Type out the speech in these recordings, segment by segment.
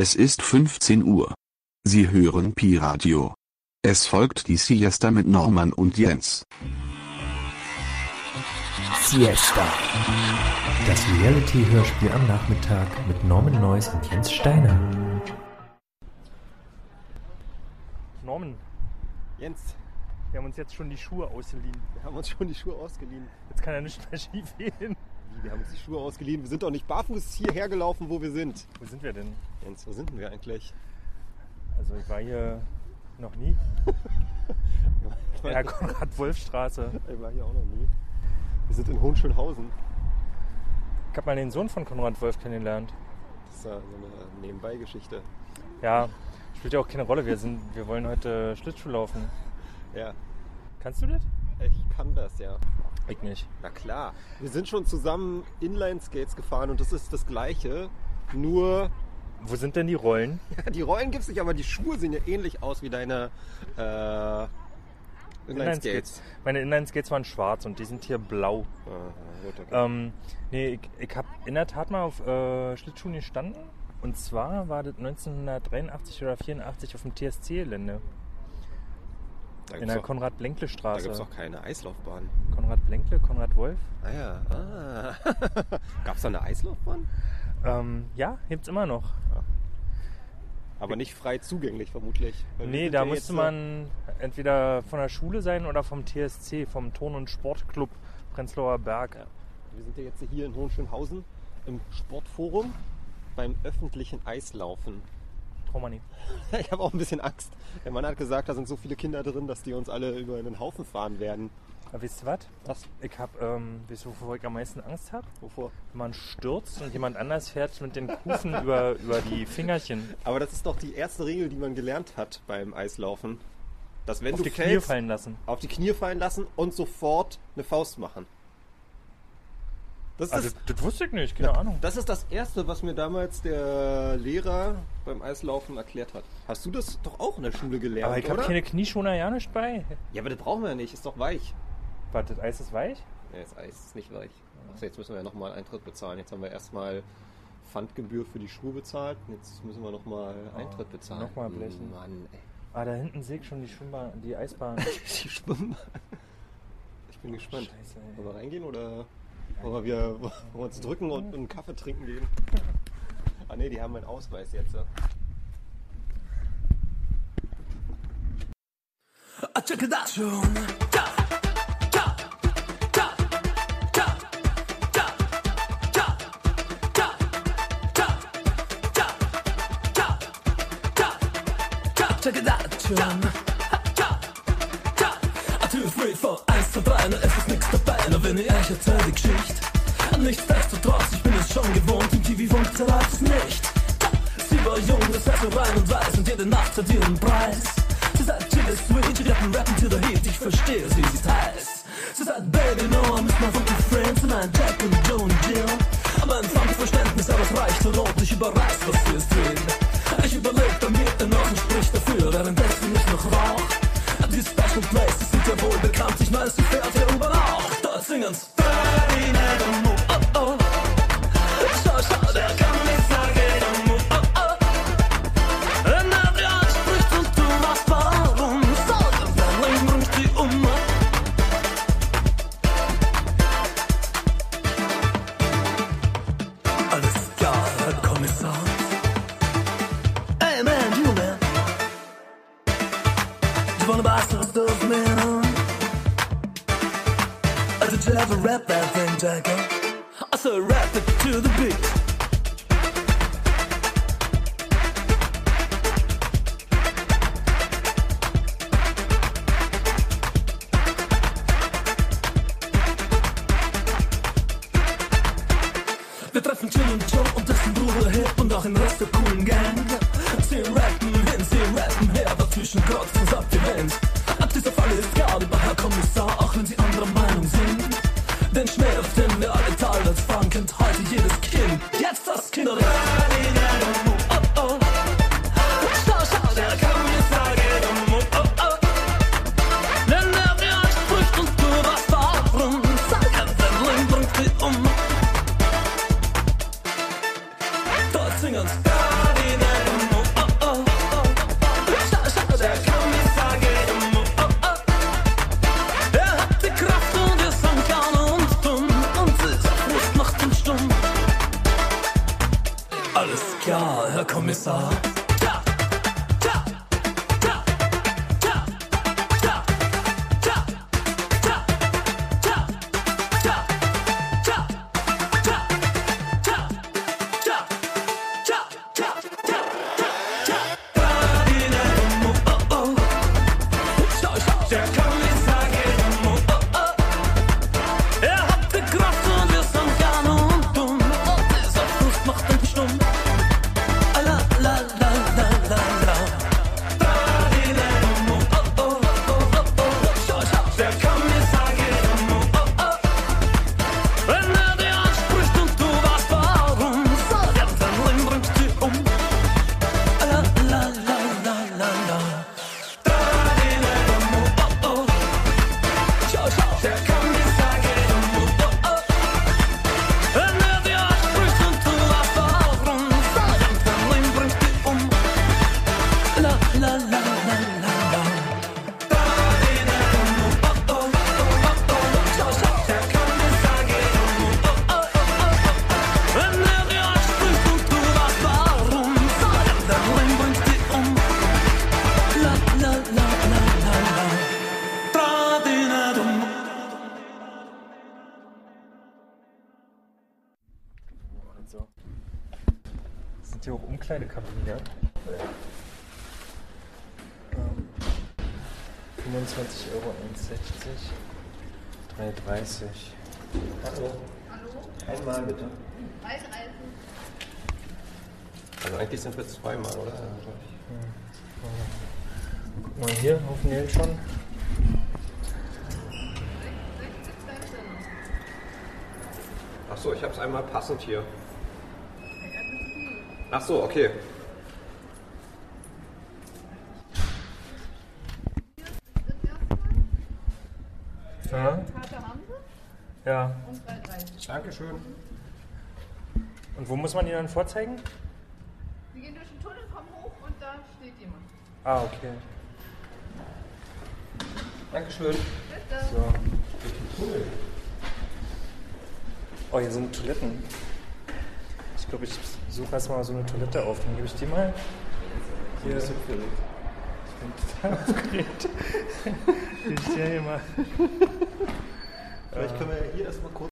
Es ist 15 Uhr. Sie hören Pi-Radio. Es folgt die Siesta mit Norman und Jens. Siesta. Das Reality-Hörspiel am Nachmittag mit Norman Neuss und Jens Steiner. Norman, Jens, wir haben uns jetzt schon die Schuhe ausgeliehen. wir haben uns schon die Schuhe ausgeliehen. Jetzt kann ja nichts mehr schief gehen. Wir haben uns die Schuhe ausgeliehen. Wir sind doch nicht barfuß hierher gelaufen, wo wir sind. Wo sind wir denn? Jens, wo sind denn wir eigentlich? Also ich war hier noch nie. In der Konrad-Wolf-Straße. Ich war hier auch noch nie. Wir sind in Hohenschönhausen. Ich habe mal den Sohn von Konrad Wolf kennengelernt. Das ist ja so eine Nebenbei-Geschichte. Ja, spielt ja auch keine Rolle. Wir, sind, wir wollen heute Schlittschuh laufen. Ja, Kannst du das? ich kann das, ja. Ich nicht. Na klar. Wir sind schon zusammen Inline-Skates gefahren und das ist das Gleiche. Nur, Wo sind denn die Rollen? die Rollen gibt es nicht, aber die Schuhe sehen ja ähnlich aus wie deine äh, Inline-Skates. Meine Inline-Skates waren schwarz und die sind hier blau. Aha, gut, okay. Ähm, nee, ich, ich habe in der Tat mal auf äh, Schlittschuhen gestanden. Und zwar war das 1983 oder 84 auf dem TSC-Gelände. In der Konrad-Blenkle-Straße. Da gibt es auch keine Eislaufbahn. Konrad Blenkle, Konrad Wolf. Ah ja. Ah. Gab es da eine Eislaufbahn? Ähm, ja, gibt's immer noch. Aber nicht frei zugänglich vermutlich. Nee, da ja musste man entweder von der Schule sein oder vom TSC, vom Ton- und Sportclub Prenzlauer Berg. Ja. Wir sind ja jetzt hier in Hohenschönhausen im Sportforum beim öffentlichen Eislaufen. Traumani. Ich habe auch ein bisschen Angst. Der Mann hat gesagt, da sind so viele Kinder drin, dass die uns alle über einen Haufen fahren werden. Aber wisst ihr was? Was? Ich hab, ähm, wisst ihr, wovor ich am meisten Angst habe? Wovor? Wenn man stürzt und jemand anders fährt mit den Kufen über, über die Fingerchen Aber das ist doch die erste Regel, die man gelernt hat beim Eislaufen. Dass wenn auf du die Knie fällst, fallen lassen. auf die Knie fallen lassen und sofort eine Faust machen. Das ist, Also, das, das wusste ich nicht, keine Ahnung. das ist das Erste, was mir damals der Lehrer beim Eislaufen erklärt hat. Hast du das doch auch in der Schule gelernt, Aber ich habe keine Knieschoner ja nicht bei. Ja, aber das brauchen wir ja nicht, ist doch weich. Warte, das Eis ist weich? Ja, das Eis ist nicht weich. Achso, jetzt müssen wir ja nochmal Eintritt bezahlen. Jetzt haben wir erstmal Pfandgebühr für die Schuhe bezahlt. Jetzt müssen wir nochmal Eintritt bezahlen. nochmal blechen. Mann, ey. Ah, da hinten sehe ich schon die Schwimmbahn, die Eisbahn. Die Schwimmen. Ich bin gespannt. Scheiße, ey. Wollen wir reingehen oder wollen wir, wollen wir uns drücken und einen Kaffee trinken gehen? Ah ne, die haben meinen Ausweis jetzt. Ja. I check it out. Check it out, John. Two, three, four, eins, zwei, drei, wenn ich erzähl die Geschichte. Nichtsdestotrotz, ich bin es schon gewohnt, im TV funktioniert es nicht. Sie war jung, das heißt so rein und weiß und jede Nacht hat ihren Preis. Sie sagt, chill is sweet, rappen, rappen to the heat, ich verstehe sie, sie heiß. Sie sagt, Baby, no, I'm with my funky friends, und ein Jack und Joe und Jill. Aber ein funky Verständnis, aber es reicht so rot, ich überreiß, was sie ist will. Jagger. witzig. Hallo. Hallo. Einmal bitte. Also eigentlich sind wir zweimal, oder? Ja. Guck mal hier auf Neil schon. Achso, ich habe es einmal passend hier. Achso, okay. schön. Und wo muss man ihn dann vorzeigen? Wir gehen durch den Tunnel, kommen hoch und da steht jemand. Ah, okay. Dankeschön. Bitte. So, durch den Tunnel. Oh, hier sind Toiletten. Ich glaube, ich suche erstmal so eine Toilette auf. Dann gebe ich die mal. Hier ist aufgeregt. Ich bin total aufgeregt. ich stelle hier mal. Vielleicht können wir ja hier erstmal kurz.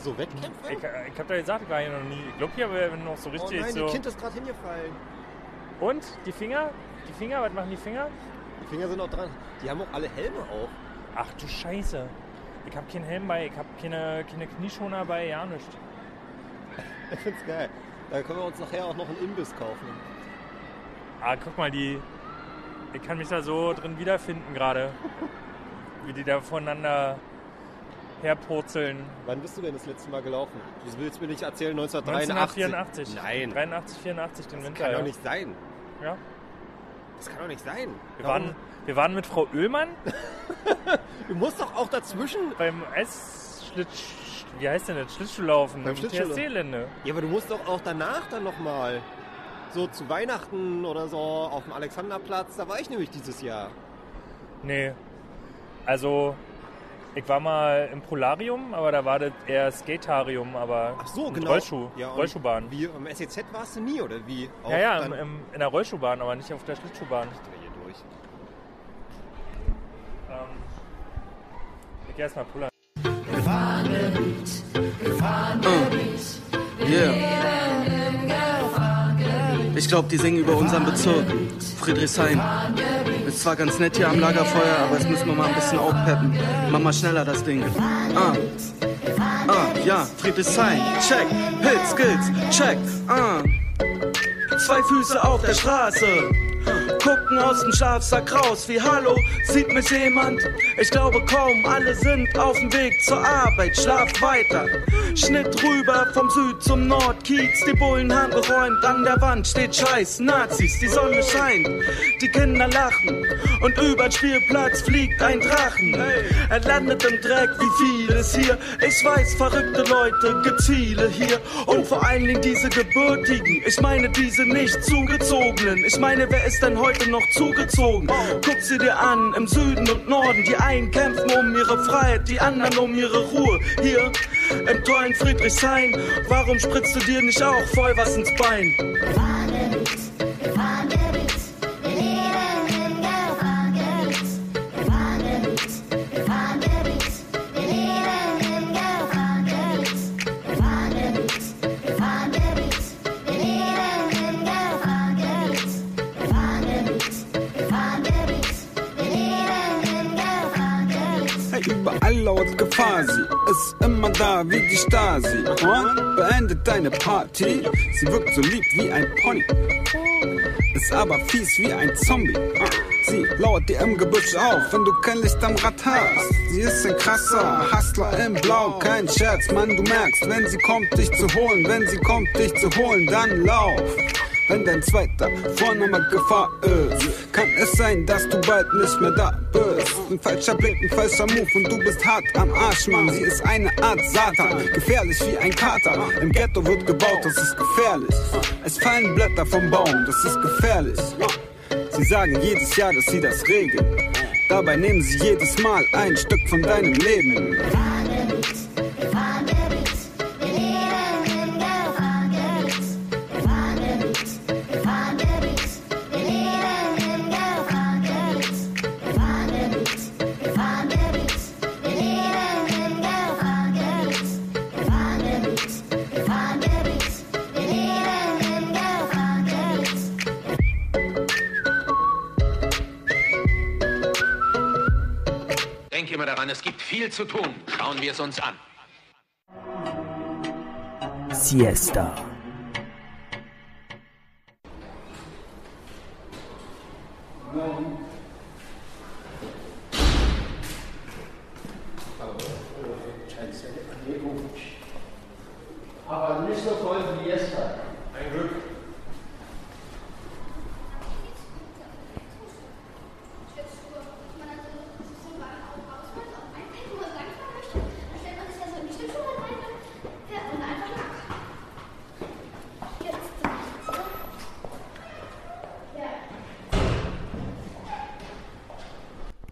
So Wettkämpfe? Ich, ich hab da gesagt, ich war hier noch nie. Ich glaube, hier wäre noch so oh richtig nein, so. die Kind ist gerade hingefallen. Und? Die Finger? Die Finger? Was machen die Finger? Die Finger sind noch dran. Die haben auch alle Helme auf. Ach du Scheiße. Ich hab keinen Helm bei, ich hab keine, keine Knieschoner bei, ja nicht. Ich find's geil. Da können wir uns nachher auch noch einen Imbiss kaufen. Ah, guck mal, die. Ich kann mich da so drin wiederfinden gerade. Wie die da voneinander herpurzeln. Wann bist du denn das letzte Mal gelaufen? Du willst mir nicht erzählen, 1983? 1984. Nein, 83, 84, den das Winter. kann ja. doch nicht sein. Ja. Das kann doch nicht sein. Wir, Warum? waren, wir waren mit Frau Oehlmann Du musst doch auch dazwischen. beim Eisschlitsch. Wie heißt denn das? Schlittschuhlaufen Beim. TSC-Lände. Ja, aber du musst doch auch danach dann nochmal. So zu Weihnachten oder so auf dem Alexanderplatz. Da war ich nämlich dieses Jahr. Nee. Also, ich war mal im Polarium, aber da war das eher Skatarium, aber Ach so, mit genau. Rollschuh, Ja, Rollschuhbahn. Wie am SEZ warst du nie, oder wie? Auch Ja, ja, im, im, in der Rollschuhbahn, aber nicht auf der Schlittschuhbahn. hier durch. Ähm, ich geh erstmal pullern. Yeah. Ich glaube, die singen über unseren Bezirk. Friedrichshain. Ist zwar ganz nett hier am Lagerfeuer, aber es müssen wir mal ein bisschen aufpeppen. Mach mal schneller das Ding. Ah. Ah, ja, Friedrichshain. Check. Hit Skills. Check. Ah. Zwei Füße auf der Straße. Gucken aus dem Schlafsack raus wie Hallo, sieht mich jemand? Ich glaube kaum, alle sind auf dem Weg zur Arbeit, schlaft weiter. Schnitt rüber vom Süd zum Nord, Kiez, die Bullen haben geräumt, an der Wand steht Scheiß, Nazis, die Sonne scheint, die Kinder lachen und über den Spielplatz fliegt ein Drachen. Er landet im Dreck, wie vieles hier. Ich weiß, verrückte Leute gibt viele hier und vor allen Dingen diese Gebürtigen. Ich meine diese nicht zugezogenen. Ich meine, wer ist denn heute noch zugezogen? Guck sie dir an, im Süden und Norden. Die einen kämpfen um ihre Freiheit, die anderen um ihre Ruhe. Hier im tollen Friedrichshain, warum spritzt du dir nicht auch voll was ins Bein? Lauert Gefahr, sie ist immer da wie die Stasi. Und beendet deine Party, sie wirkt so lieb wie ein Pony. Ist aber fies wie ein Zombie. Sie lauert dir im Gebüsch auf, wenn du kein Licht am Rad hast. Sie ist ein krasser Hustler im Blau, kein Scherz, Mann, du merkst, wenn sie kommt, dich zu holen, wenn sie kommt, dich zu holen, dann lauf. Wenn dein zweiter Vorname Gefahr ist, kann es sein, dass du bald nicht mehr da bist. Ein falscher Blick, ein falscher Move und du bist hart am Arsch, Mann. Sie ist eine Art Satan, gefährlich wie ein Kater. Im Ghetto wird gebaut, das ist gefährlich. Es fallen Blätter vom Baum, das ist gefährlich. Sie sagen jedes Jahr, dass sie das regeln. Dabei nehmen sie jedes Mal ein Stück von deinem Leben. Immer daran, es gibt viel zu tun. Schauen wir es uns an. Siesta. Aber nicht so toll wie gestern. Ein Glück.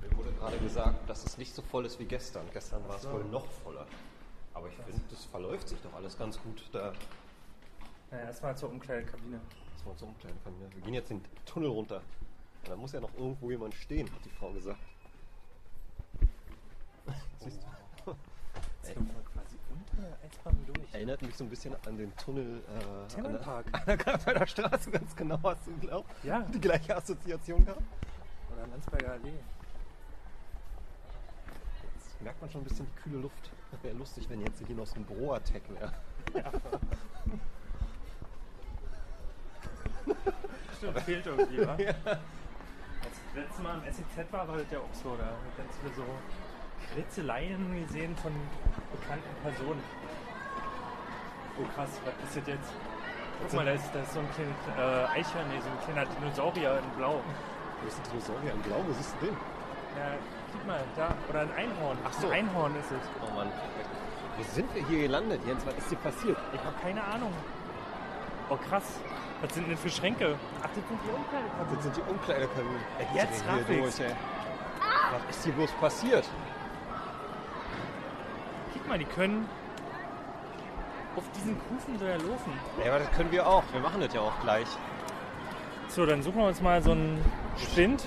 Mir wurde gerade gesagt, dass es nicht so voll ist wie gestern. Gestern war es wohl noch voller. Aber ich finde, das verläuft sich doch alles ganz gut da. Naja, erstmal zur Umkleidekabine. So eine kleine Familie. Wir gehen jetzt den Tunnel runter. Da muss ja noch irgendwo jemand stehen, hat die Frau gesagt. Siehst du? Jetzt kommt man quasi unter durch. Erinnert mich so ein bisschen an den Tunnel äh, an der, an der Grafenberger Straße, ganz genau. Hast du glaubt? Ja. Die gleiche Assoziation gehabt? Oder Landsberger Allee. Merkt man schon ein bisschen die kühle Luft. Wäre lustig, wenn jetzt hier noch so ein Broatec wäre. Stimmt, fehlt irgendwie, wa? Als das letzte Mal im SEZ war, war das ja auch so. Da hat ganz viele so Ritzeleien gesehen von bekannten Personen. Oh krass, was ist das jetzt? Guck mal, da ist, da ist so ein kleines äh, Eichhörnchen, nee, so ein kleiner Dinosaurier in Blau. Wo ist ein Dinosaurier in Blau? Wo siehst du den? Ja, guck mal, da. Oder ein Einhorn. Ach so. Ein Einhorn ist es. Oh Mann. Wo sind wir hier gelandet, Jens? Was ist hier passiert? Ich habe keine Ahnung. Oh krass. Was sind denn für Schränke? Ach, das sind die Umkleidekabinen. Das sind die Umkleidekabinen. Jetzt raff ich's. ey. Was ist hier bloß passiert? Guck mal, die können auf diesen Kufen so ja laufen. Ja, aber das können wir auch. Wir machen das ja auch gleich. So, dann suchen wir uns mal so einen Spind.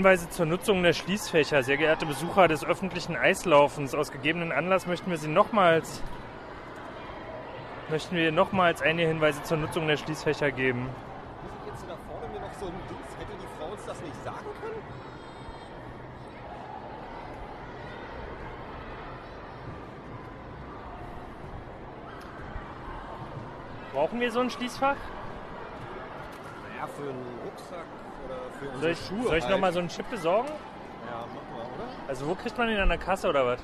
Hinweise zur Nutzung der Schließfächer. Sehr geehrte Besucher des öffentlichen Eislaufens, aus gegebenen Anlass möchten wir Sie nochmals möchten wir nochmals einige Hinweise zur Nutzung der Schließfächer geben. Jetzt da vorne mir noch so ein Dings. Hätte die Frau uns das nicht sagen können? Brauchen wir so ein Schließfach? Naja, für einen Rucksack Soll ich, Schuhe. soll ich halt. nochmal so einen Chip besorgen? Ja, mach mal, oder? Also wo kriegt man den an der Kasse oder was?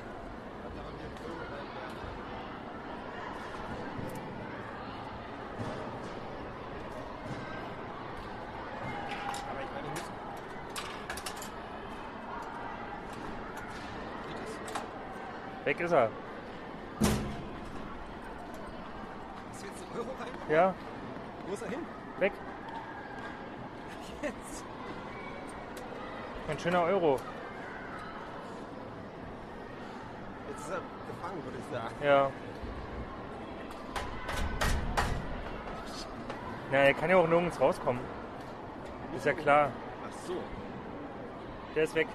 Aber ich meine, müssen. Weg ist er. Ist jetzt ein Euro rein? Ja, Wo ist er hin? weg. Jetzt. Ein schöner Euro. Jetzt ist er gefangen, würde ich sagen. Ja. Na, er kann ja auch nirgends rauskommen. Ist ja klar. Ach so. Der ist weg.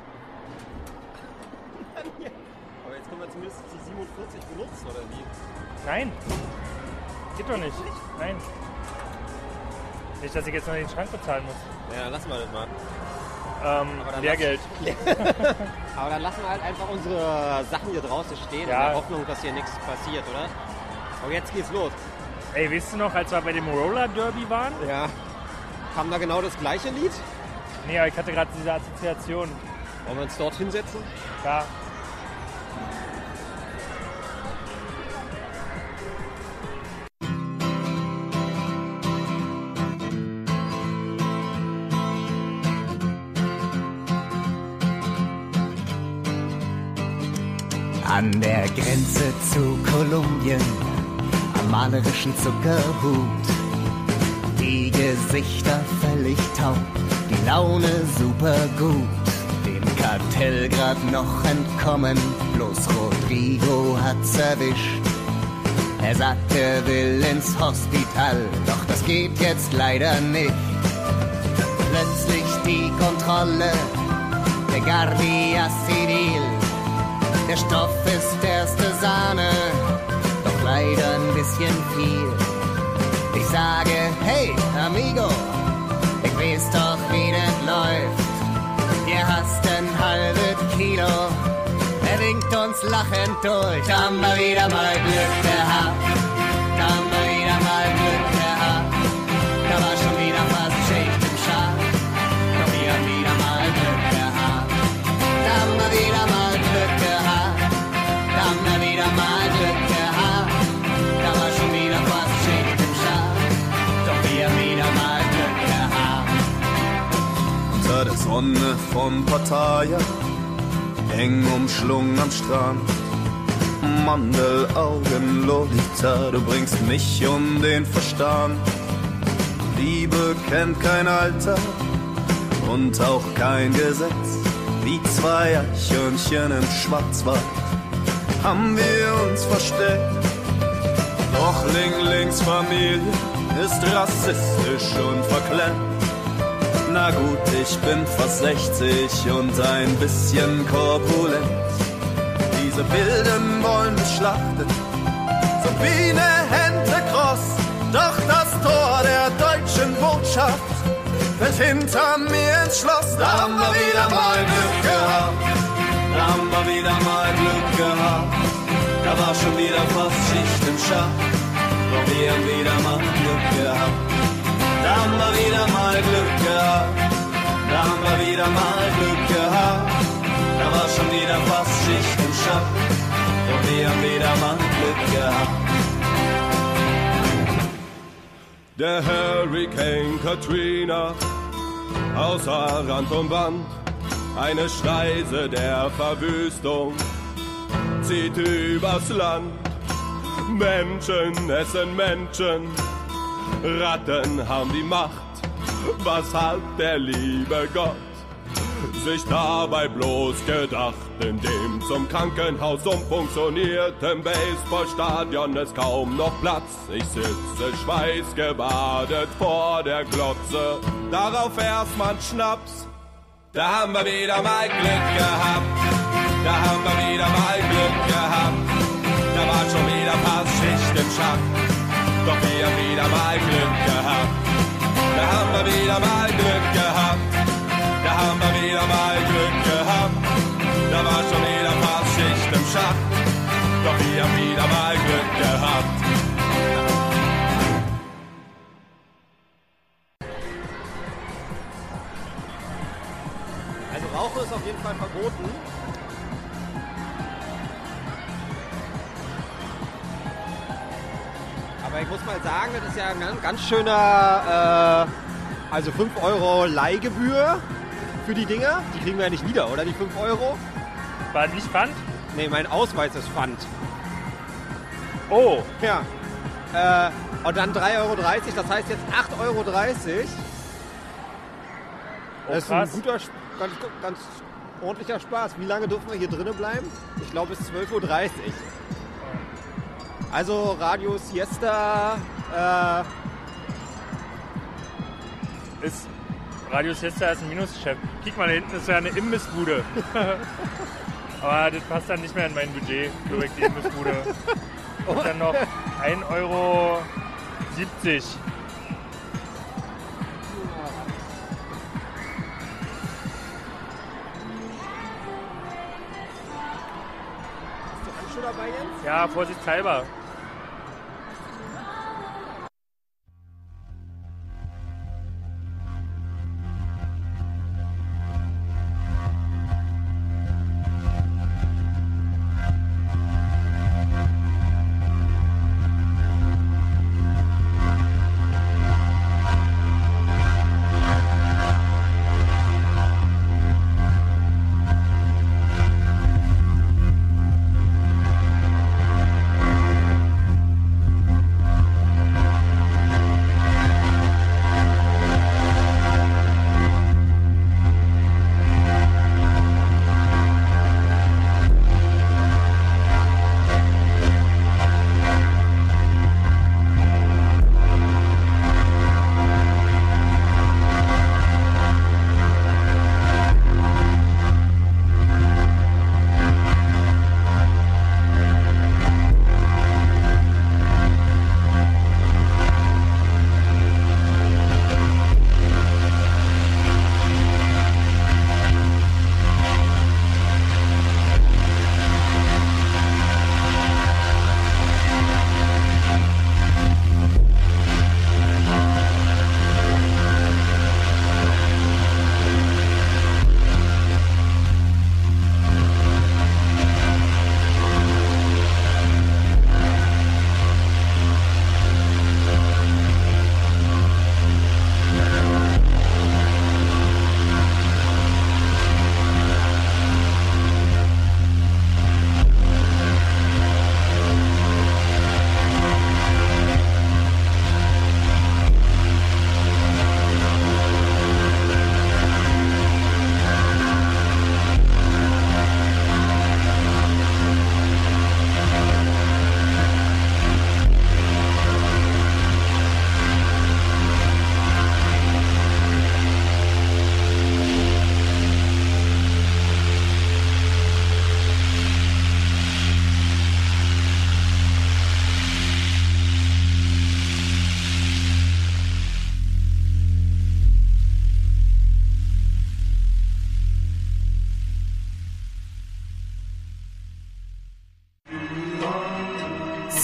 Aber jetzt können wir zumindest die 47 benutzen, oder wie? Nein. Geht doch nicht. Nein. Nicht, dass ich jetzt noch den Schrank bezahlen muss. Ja, lassen wir das mal. Ähm, Aber dann Lehrgeld. Aber dann lassen wir halt einfach unsere Sachen hier draußen stehen, Ja. in der Hoffnung, dass hier nichts passiert, oder? Aber jetzt geht's los. Ey, weißt du noch, als wir bei dem Roller Derby waren? Ja. Kam da genau das gleiche Lied? Nee, aber ich hatte gerade diese Assoziation. Wollen wir uns dort hinsetzen? Ja. An der Grenze zu Kolumbien, am malerischen Zuckerhut. Die Gesichter völlig taub, die Laune super gut. Dem Kartell grad noch entkommen, bloß Rodrigo hat's erwischt. Er sagt, er will ins Hospital, doch das geht jetzt leider nicht. Plötzlich die Kontrolle, der Guardia Civil. Der Stoff ist erste Sahne, doch leider ein bisschen viel. Ich sage, hey, amigo, ich weiß doch, wie das läuft. Ihr hast ein halbes Kilo, er winkt uns lachend durch. Haben wir wieder mal Glück gehabt, Sonne von Pattaya, eng umschlungen am Strand. Mandelaugen, Lolita, du bringst mich um den Verstand. Liebe kennt kein Alter und auch kein Gesetz. Wie zwei Eichhörnchen im Schwarzwald haben wir uns versteckt. Doch Ling Lings Familie ist rassistisch und verklemmt. Na gut, ich bin fast 60 und ein bisschen korpulent. Diese Wilden wollen mich schlachten, so wie ne Hände kross. Doch das Tor der deutschen Botschaft fällt hinter mir ins Schloss. Da haben wir wieder mal Glück gehabt, da haben wir wieder mal Glück gehabt. Da war schon wieder fast Schicht im Schacht, doch wir haben wieder mal Glück gehabt. Da haben wir wieder mal Glück gehabt. Da haben wir wieder mal Glück gehabt. Da war schon wieder fast Schicht im Schacht. Doch wir haben wieder mal Glück gehabt. Der Hurricane Katrina, außer Rand und Band, eine Schneise der Verwüstung zieht übers Land. Menschen essen Menschen, Ratten haben die Macht. Was hat der liebe Gott sich dabei bloß gedacht, in dem zum Krankenhaus umfunktionierten Baseballstadion ist kaum noch Platz. Ich sitze schweißgebadet vor der Glotze, darauf erstmal Schnaps. Da haben wir wieder mal Glück gehabt, da haben wir wieder mal Glück gehabt. Da war schon wieder fast Schicht im Schacht, doch wir haben wieder mal Glück gehabt. Da haben wir wieder mal Glück gehabt, da haben wir wieder mal Glück gehabt. Da war schon wieder fast Schicht im Schacht, doch wir haben wieder mal Glück gehabt. Also Rauchen ist auf jeden Fall verboten. Aber ich muss mal sagen, das ist ja ein ganz, ganz schöner, äh, also 5 Euro Leihgebühr für die Dinger. Die kriegen wir ja nicht wieder, oder? Die 5 Euro? War nicht Pfand? Nee, mein Ausweis ist Pfand. Oh. Ja. Äh, und dann 3,30 Euro, das heißt jetzt 8,30 Euro. Oh, Das ist ein krass. guter, ganz, ganz ordentlicher Spaß. Wie lange dürfen wir hier drinnen bleiben? Ich glaube bis 12.30 Uhr. Also Radio Siesta, äh, Ist Radio Siesta ist ein Minusgeschäft. Kick mal, da hinten ist ja eine Imbissbude. Aber das passt dann nicht mehr in mein Budget, glaube ich, die Imbissbude. Und dann noch 1,70 Euro. hast du Handschuhe dabei, Jens? Ja, vorsichtshalber.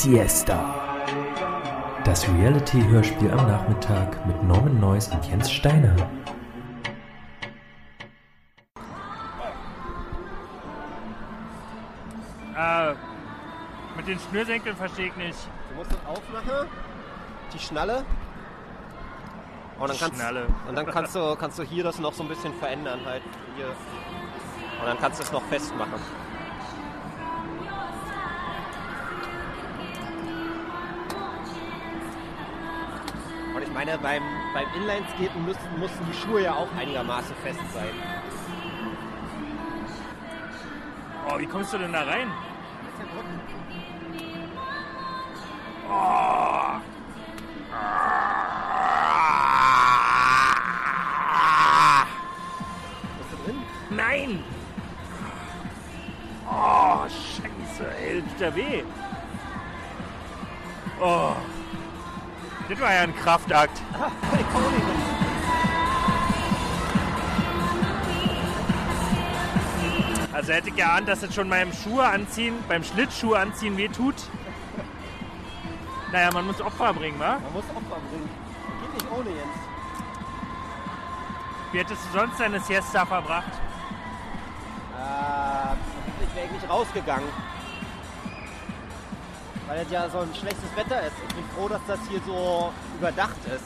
Siesta. Das Reality-Hörspiel am Nachmittag mit Norman Neuss und Jens Steiner. Äh, mit den Schnürsenkeln verstehe ich nicht. Du musst das aufmachen, die Schnalle. Und dann, Die kannst, Schnalle. und dann kannst du, kannst du hier das noch so ein bisschen verändern halt. Hier. Und dann kannst du es noch festmachen. Meine, beim, beim Inlineskaten mussten, mussten die Schuhe ja auch einigermaßen fest sein. Oh, wie kommst du denn da rein? Oh. Bist du drin? Nein! Oh, scheiße, ey, tut ja weh. Oh. Das war ja ein Kraftakt. Ich. Also hätte ich geahnt, dass es schon beim Schuhe anziehen, beim Schlittschuhe anziehen weh tut. Naja, man muss Opfer bringen, wa? Man muss Opfer bringen. Geht nicht ohne Jens. Wie hättest du sonst deine Siesta verbracht? Äh, vermutlich wäre ich nicht rausgegangen. Weil es ja so ein schlechtes Wetter ist. Froh, dass das hier so überdacht ist.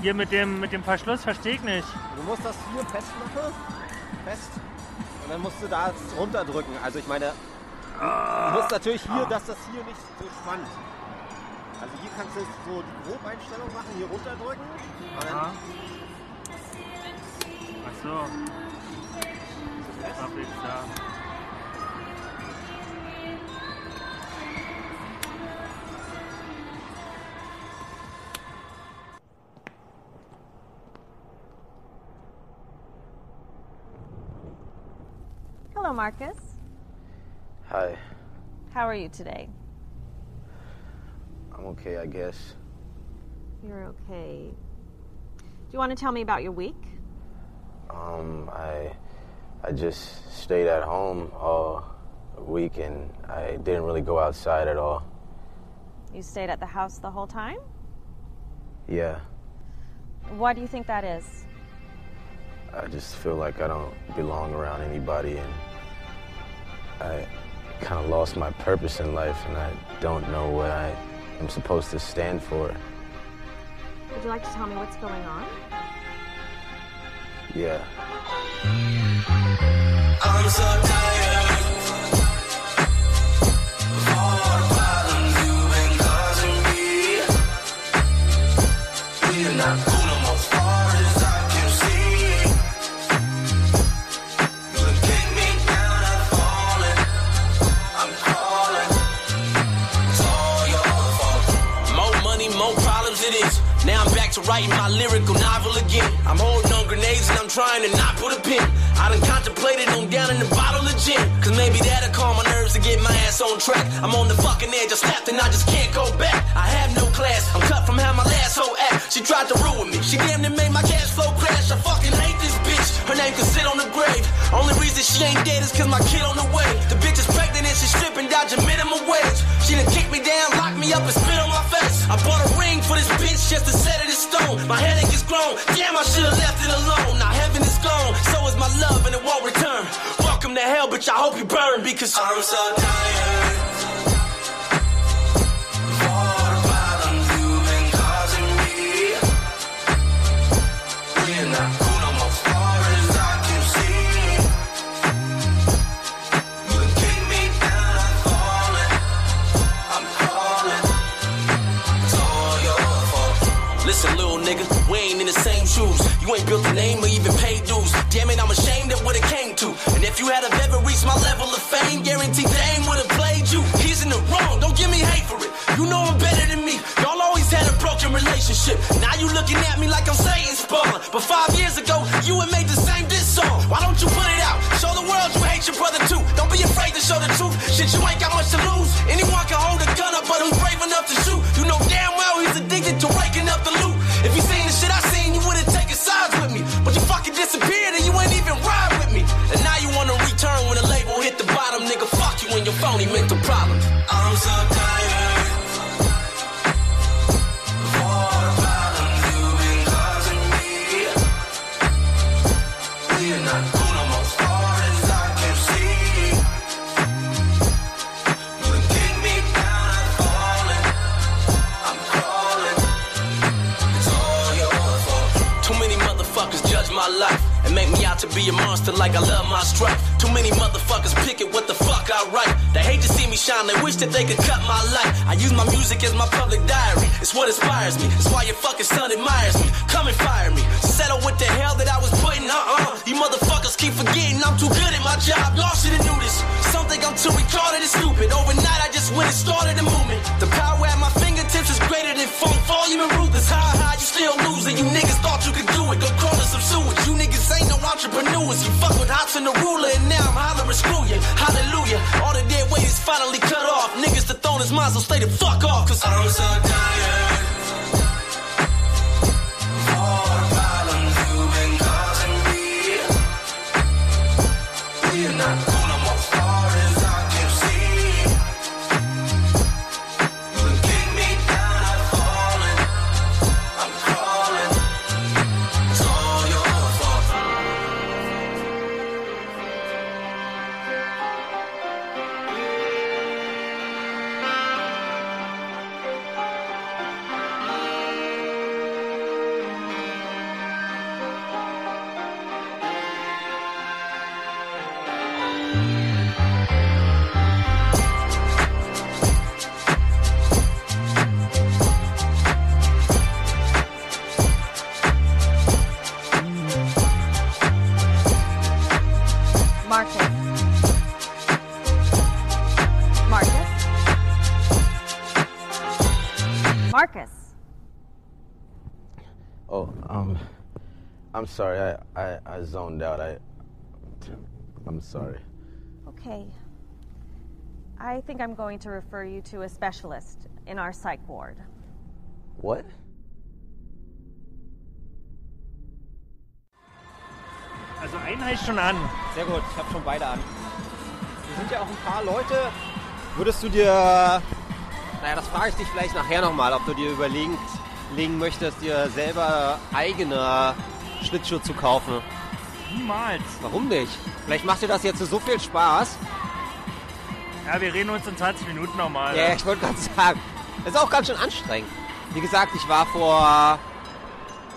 Hier mit dem, mit dem Verschluss verstehe ich nicht. Du musst das hier festmachen. Fest. Und dann musst du da runterdrücken. Also ich meine, du musst natürlich hier, dass das hier nicht so spannt. Also hier kannst du so die Grobeinstellung machen, hier runterdrücken. Und dann. Ach so. Hello, Marcus. Hi, How are you today? I'm okay, I guess. You're okay. Do you want to tell me about your week? Um, I I just stayed at home all week and I didn't really go outside at all. You stayed at the house the whole time? Yeah, Why do you think that is? I just feel like I don't belong around anybody and I kind of lost my purpose in life and I don't know what I am supposed to stand for. Would you like to tell me what's going on? Yeah. To writing my lyrical novel again. I'm holding on grenades and I'm trying to not put a pin. I done contemplated on down in the bottle of gin. Cause maybe that'll calm my nerves to get my ass on track. I'm on the fucking edge, I snapped and I just can't go back. I have no class, I'm cut from how my last hoe act. She tried to ruin me, she damn near made my cash flow crash. I fucking hate this her name can sit on the grave. Only reason she ain't dead is cause my kid on the way. The bitch is pregnant and she's stripping, dodging minimum wage. She done kicked me down, locked me up and spit on my face. I bought a ring for this bitch just to set it in stone. My headache is grown, damn I should've left it alone. Now heaven is gone, so is my love and it won't return. Welcome to hell, bitch, I hope you burn because I'm so tired nigga, we ain't in the same shoes. You ain't built a name or even paid dues. Damn it, I'm ashamed of what it came to. And if you had have ever reached my level of fame, guarantee Dame would have played you. He's in the wrong, don't give me hate for it. You know I'm better than me. Y'all always had a broken relationship. Now you looking at me like I'm Satan spawn. But five years ago, you had made the same diss song. Why don't you put it out? Show the world you hate your brother too. Don't be afraid to show the truth. Shit, you ain't got much to lose. Anyone can hold a gun up, but who's brave enough to shoot? Like I love my strife. Too many motherfuckers picking what the fuck I write. They hate to see me shine, they wish that they could cut my light. I use my music as my public diary. It's what inspires me. It's why your fucking son admires me. Come and fire me. Settle with the hell that I was putting. Uh-uh. You motherfuckers keep forgetting I'm too good at my job. Y'all should've knew this. Some think I'm too retarded and stupid. Overnight I just went and started a movement. Entrepreneurs. You fuck with Hots and the ruler, and now I'm hollering screw you. Hallelujah. All the dead weight is finally cut off. Niggas the throne is mine, so stay the fuck off. Cause I'm so tired. I'm sorry. I, I, I zoned out. I, I'm sorry. Okay. I think I'm going to refer you to a specialist in our psych ward. What? Also einen heißt schon an. Sehr gut, ich habe schon beide an. Wir sind ja auch ein paar Leute. Würdest du dir, naja, das frage ich dich vielleicht nachher nochmal, ob du dir überlegen legen möchtest, dir selber eigene Schlittschuhe zu kaufen. Niemals. Warum nicht? Vielleicht macht dir das jetzt so viel Spaß. Ja, wir reden uns in 20 Minuten nochmal. Ja, ich wollte gerade sagen, das ist auch ganz schön anstrengend. Wie gesagt, ich war vor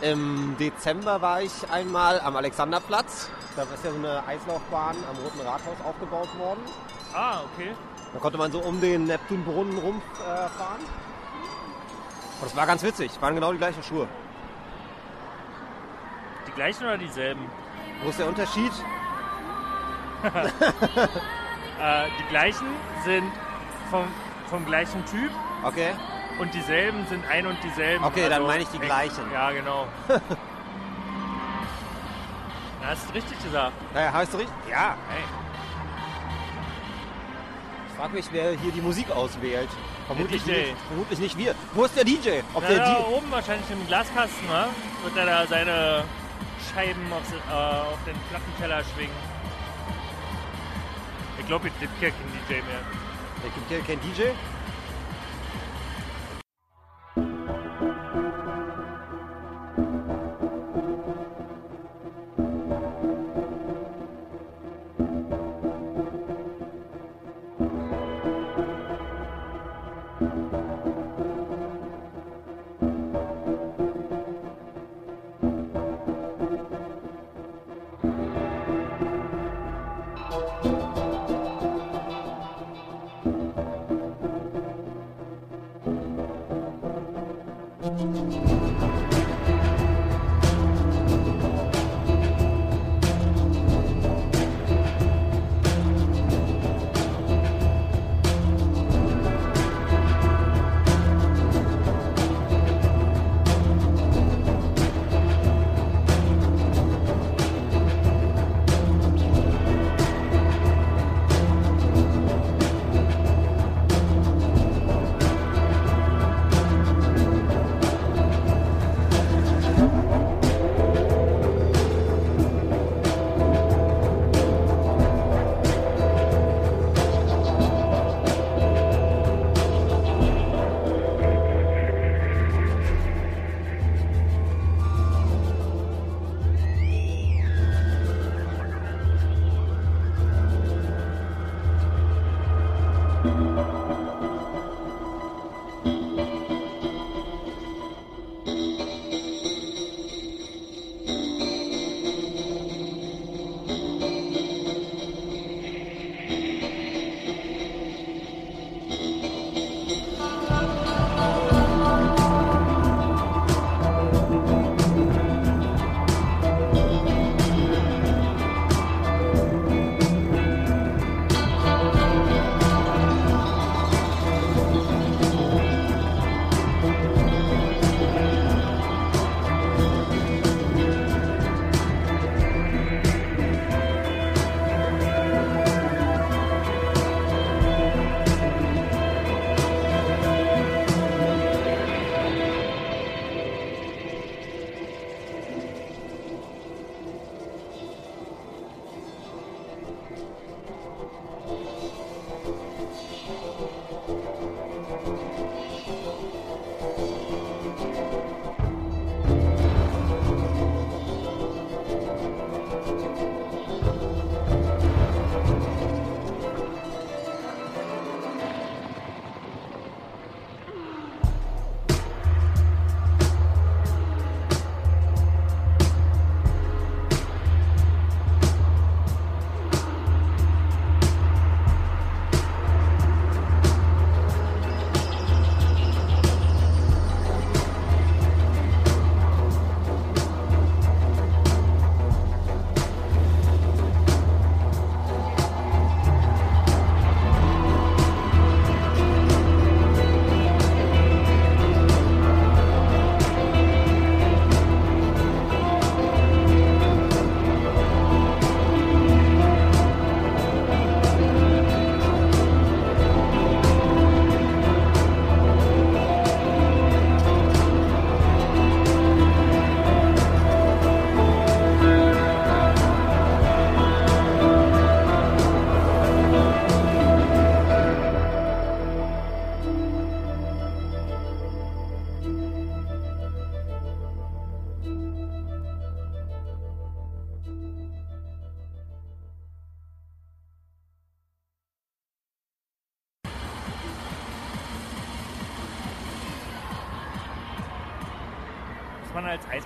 im Dezember war ich einmal am Alexanderplatz. Da ist ja so eine Eislaufbahn am Roten Rathaus aufgebaut worden. Ah, okay. Da konnte man so um den Neptunbrunnen rumfahren. Äh, fahren. Und das war ganz witzig. Waren genau die gleichen Schuhe. Die gleichen oder dieselben? Wo ist der Unterschied? äh, die gleichen sind vom, vom gleichen Typ. Okay. Und dieselben sind ein und dieselben. Okay, dann Also, meine ich die gleichen. Ja, genau. Na, hast du richtig gesagt. Naja, hast du richtig? Ja. Hey. Ich frage mich, wer hier die Musik auswählt. Vermutlich DJ. nicht, vermutlich nicht wir. Wo ist der DJ? Ob Na, der da D oben wahrscheinlich im Glaskasten, ne? Wird er da seine Scheiben auf, äh, auf den Plattenteller schwingen. Ich glaube, es gibt hier keinen DJ mehr. Es gibt hier keinen DJ?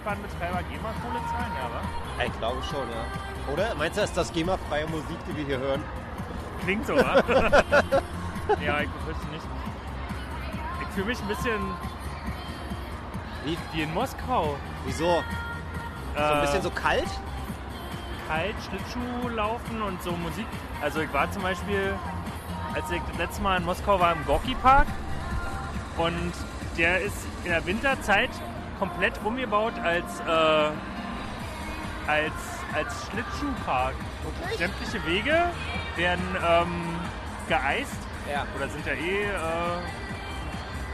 Eisbahnbetreiber GEMA-Kohle zahlen, ja, wa? Ich glaube schon, ja. Oder? Meinst du, das ist das GEMA-freie Musik, die wir hier hören? Klingt so, wa? ja, ich befürchte nicht. Ich fühle mich ein bisschen wie, wie in Moskau. Wieso? So ein bisschen so kalt? Kalt, Schlittschuh laufen und so Musik. Also ich war zum Beispiel, als ich das letzte Mal in Moskau war, im Gorki Park. Und der ist in der Winterzeit komplett umgebaut als, äh, als, als Schlittschuhpark. Sämtliche Wege werden ähm, geeist. Ja. Oder sind ja eh, äh,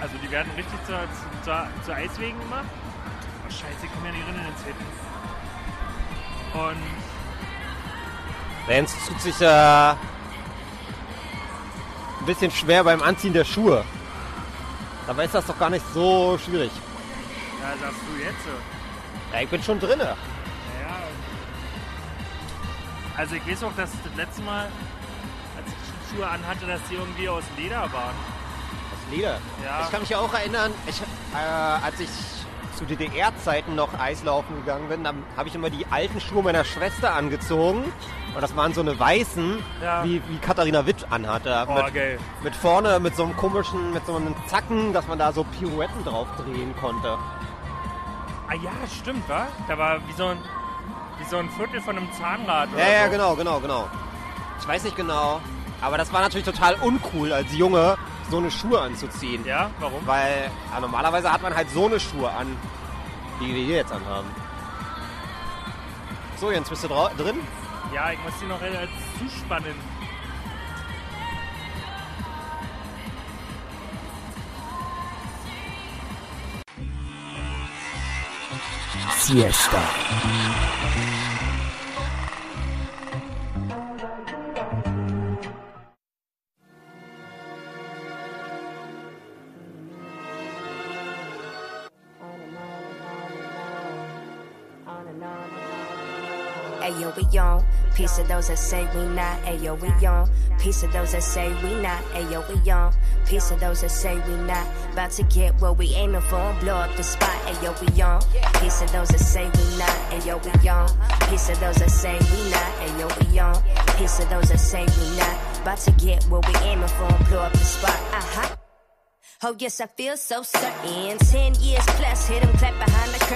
also die werden richtig zu, zu, zu, zu Eiswegen gemacht. Oh scheiße, ich komme ja nicht rein in den Zelt. Und Lenz tut sich äh, ein bisschen schwer beim Anziehen der Schuhe. Dabei ist das doch gar nicht so schwierig. Ja, sagst du jetzt so. Ja, ich bin schon drinne. Ja. Also ich weiß auch, dass das letzte Mal, als ich die Schuhe anhatte, dass die irgendwie aus Leder waren. Aus Leder? Ja. Ich kann mich auch erinnern, ich, äh, als ich zu DDR-Zeiten noch Eislaufen gegangen bin, dann habe ich immer die alten Schuhe meiner Schwester angezogen. Und das waren so eine weißen, Ja. wie, wie Katharina Witt anhatte. Oh, mit, geil. mit vorne, mit so einem komischen, mit so einem Zacken, dass man da so Pirouetten drauf drehen konnte. Ah ja, stimmt, wa? Da war wie so ein, wie so ein Viertel von einem Zahnrad oder Ja, ja, so. genau, genau, genau. Ich weiß nicht genau, aber das war natürlich total uncool als Junge, so eine Schuhe anzuziehen. Ja, warum? Weil ja, normalerweise hat man halt so eine Schuhe an, die wir hier jetzt anhaben. So, Jens, bist du drin? Ja, ich muss die noch äh, zuspannen. Siesta. Ayo, we on. Piece of those that say we not. Ayo, we on. Piece of those that say we not. Ayo, we on. Piece of those that say we not. About to get what we aiming for and blow up the spot. Ayo, we on. Piece of those that say we not. Ayo, we on. Piece of those that say we not. Ayo, we on. Piece of those that say we not. About to get what we aiming for and blow up the spot. Uh-huh. Oh yes, I feel so certain. Ten years plus, hit 'em clap behind the curtain.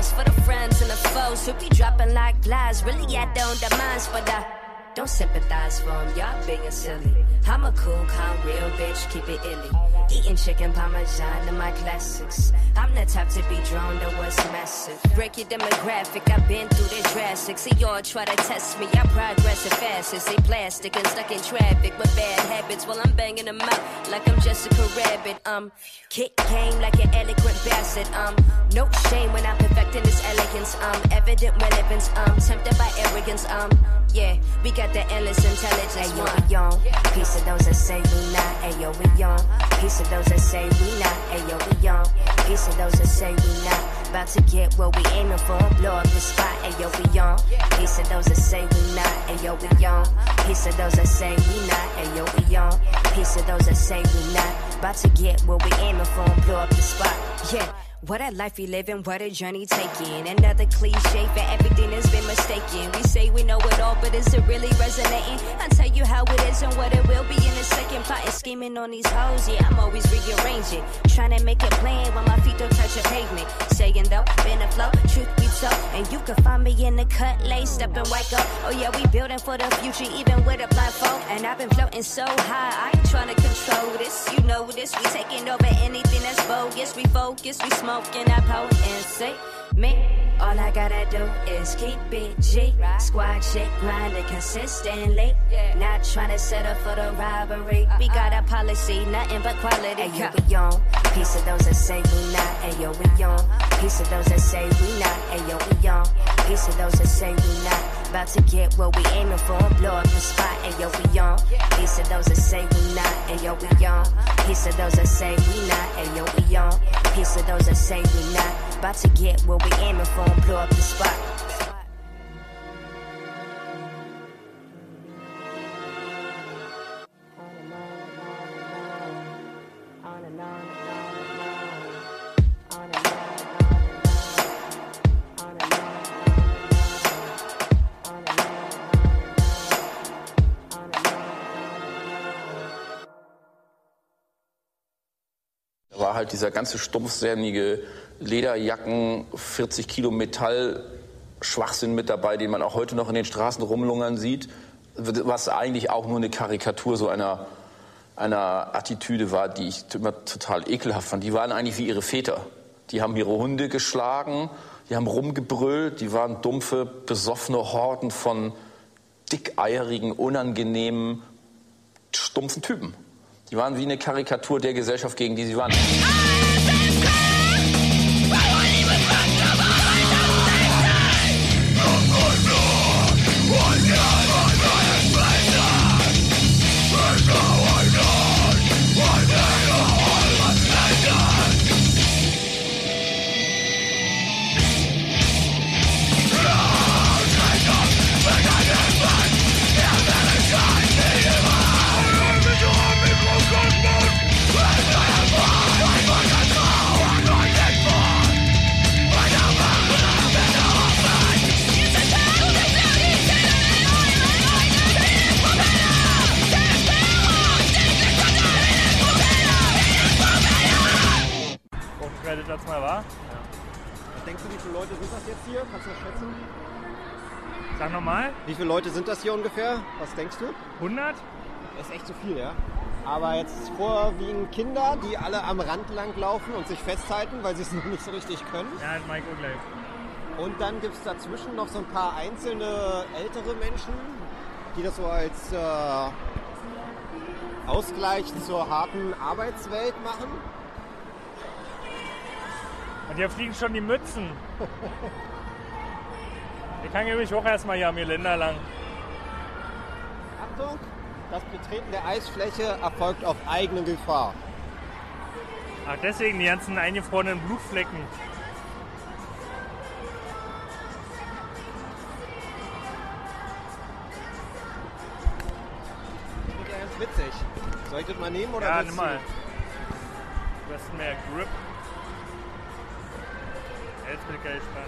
Toast for the friends and the foes who be dropping like flies. Really, I don't demise, but I don't sympathize for 'em. Y'all being silly. I'm a cool, calm, real bitch, keep it illy. Eating chicken parmesan to my classics. I'm the type to be drawn to what's massive. Break your demographic, I've been through the drastic. See y'all try to test me, I progress the fastest. They plastic and stuck in traffic with bad habits while I'm banging them out like I'm Jessica Rabbit. Um, kick game like an eloquent bastard. Um, no shame when I'm perfecting this elegance. Um, evident relevance. Um, tempted by arrogance. Um, yeah, we got the endless intelligence. Ayo, we on. Piece of those that say we not. Ayo, we on. Piece of those that say we not. Ayo, we on. Piece of those that say we not. About to get what we aiming for. Blow up the spot. Ayo, we on. Piece of those that say we not. Ayo, we on. Piece of those that say we not. Ayo, we on. Piece of those that say we not. About to get what we aiming for. Blow up the spot. Yeah. What a life we living, what a journey taking. Another cliche for everything that's been mistaken. We say we know it all, but is it really resonating? I'll tell you how it is and what it will be in a second. Plotting, scheming on these hoes, yeah, I'm always rearranging. Trying to make it plain while my feet don't touch the pavement. Saying though, been a flow, truth be told. And you can find me in the cut, laced up and white gold. Oh yeah, we building for the future, even with a blindfold. And I've been floating so high, I ain't trying to control this. You know this, we taking over anything that's bogus. We focus, we smoking our potent and say, me. All I gotta do is keep it G. Squad shit grinding consistently. Not trying to settle for the robbery. We uh-uh. got a policy, nothing but quality. Ayo, we on. Piece of those that say we not. Ayo, we on. Piece of those that say we not. Ayo, we on. Piece of those that say we not. About to get what we aiming for. Blow up the spot. Ayo, we on. Piece of those that say we not. Ayo, we on. Piece of those that say we not. Ayo, we on. Piece of those that say we not. About to get what we aiming for. Blow up the spot. Halt dieser ganze stumpfsämige Lederjacken, 40 Kilo Metall, Schwachsinn mit dabei, den man auch heute noch in den Straßen rumlungern sieht, was eigentlich auch nur eine Karikatur so einer, einer Attitüde war, die ich immer total ekelhaft fand. Die waren eigentlich wie ihre Väter. Die haben ihre Hunde geschlagen, die haben rumgebrüllt, die waren dumpfe, besoffene Horden von dickeierigen, unangenehmen, stumpfen Typen. Die waren wie eine Karikatur der Gesellschaft, gegen die sie waren. Vorbereitet denkst du, wie viele Leute sind das jetzt hier? Kannst du das schätzen? Sag nochmal. Wie viele Leute sind das hier ungefähr? Was denkst du? 100? Das ist echt zu viel, ja. Aber jetzt vorwiegend Kinder, die alle am Rand lang laufen und sich festhalten, weil sie es noch nicht so richtig können. Ja, hat Mike auch gleich. Und dann gibt es dazwischen noch so ein paar einzelne ältere Menschen, die das so als äh, Ausgleich zur harten Arbeitswelt machen. Und hier fliegen schon die Mützen. Ich kann nämlich auch erstmal hier am Geländer lang. Achtung, das Betreten der Eisfläche erfolgt auf eigene Gefahr. Ach, deswegen die ganzen eingefrorenen Blutflecken. Das ist witzig. Soll ich das mal nehmen oder Ja, nimm mal. Du hast mehr Grip. Jetzt bin ich gespannt.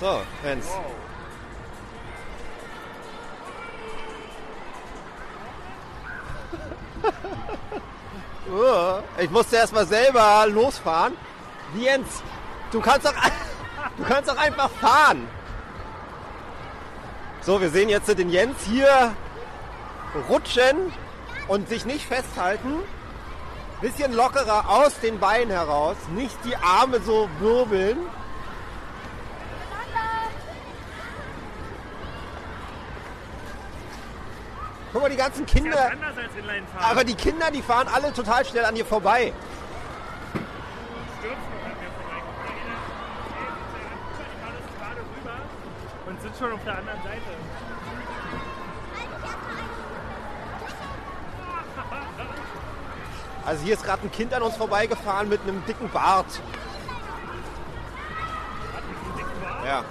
So, Renz. Wow. Uh, ich musste erst mal selber losfahren. Jens, du kannst doch, du kannst doch einfach fahren. So, wir sehen jetzt den Jens hier rutschen und sich nicht festhalten. Bisschen lockerer aus den Beinen heraus, nicht die Arme so wirbeln. Guck mal, die ganzen Kinder. Inline-Fahren. Aber die Kinder, die fahren alle total schnell an dir vorbei. Und sind schon auf der anderen Seite. Also hier ist gerade ein Kind an uns vorbeigefahren mit einem dicken Bart. Ja.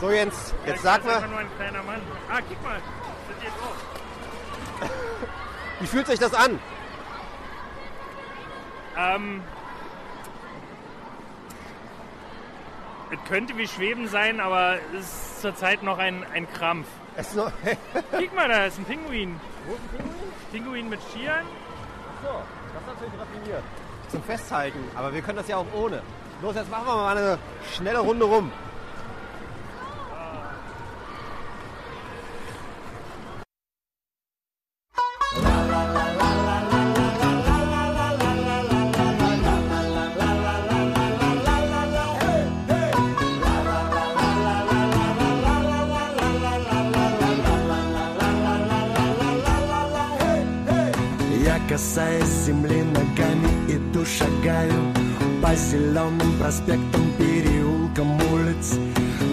So Jens, jetzt sag mal. Ah, guck mal. Wie fühlt sich das an? Ähm, es könnte wie Schweben sein, aber es ist zurzeit noch ein, ein Krampf. Es ist noch Guck mal, da ist ein Pinguin. Wo ist ein Pinguin? Pinguin mit Skiern. So, das ist natürlich raffiniert. Zum Festhalten, aber wir können das ja auch ohne. Los, jetzt machen wir mal eine schnelle Runde rum. Касаясь земли ногами иду шагаю По зеленым проспектам, переулкам улиц.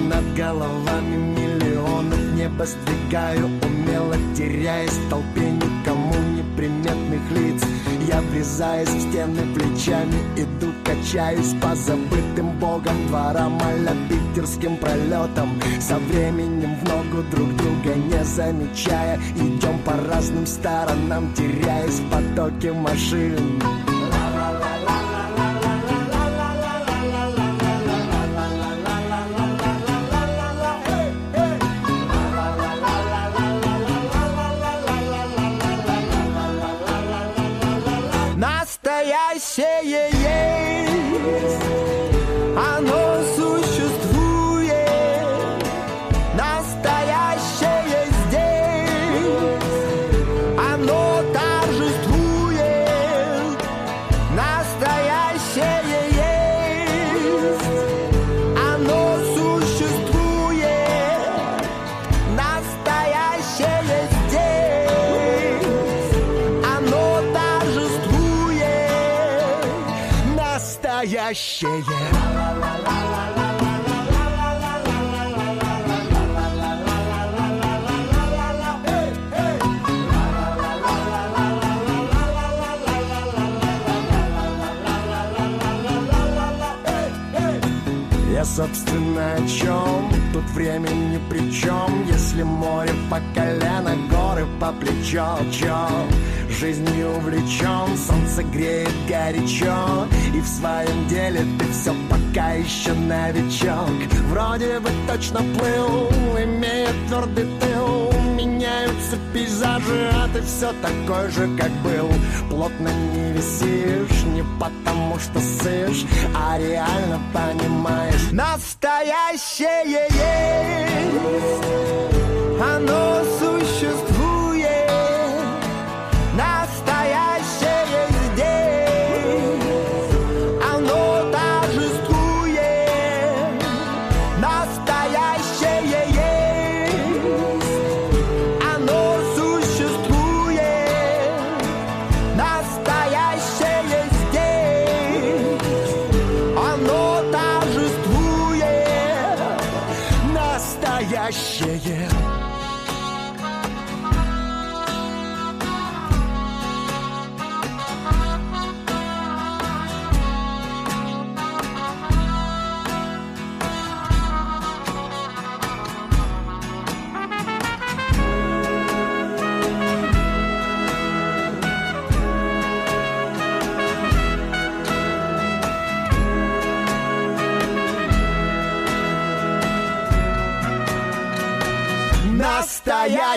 Над головами миллионов небо сдвигаю Умело теряясь в толпе никому неприметных лиц Я врезаюсь в стены плечами, иду качаюсь По забытым богом дворам, а питерским пролетам. Со временем в ногу друг друга не замечая Идем по разным сторонам, теряясь в потоке машин Настоящее есть, собственно, о чем? Тут время ни при чем Если море по колено, горы по плечо Чё? Жизнью увлечен, солнце греет горячо. И в своем деле ты все пока еще новичок. Вроде бы точно плыл, имея твердый тыл. Меняются пейзажи, а ты все такой же, как был. Плотно не висишь, не что сышь А реально понимаешь. Настоящее есть. Оно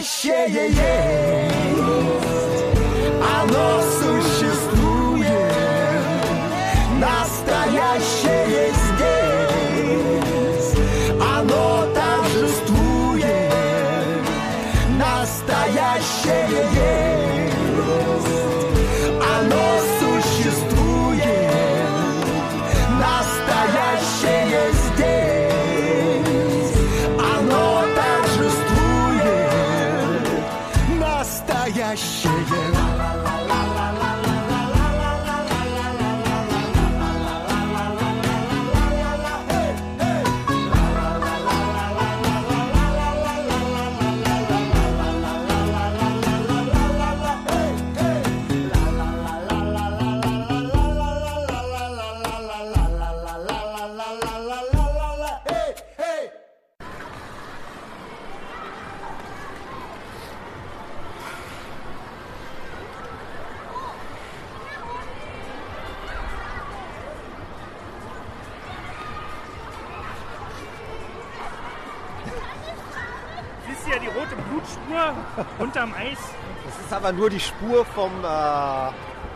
Настоящее есть. Оно unterm Eis? Das ist aber nur die Spur vom, äh,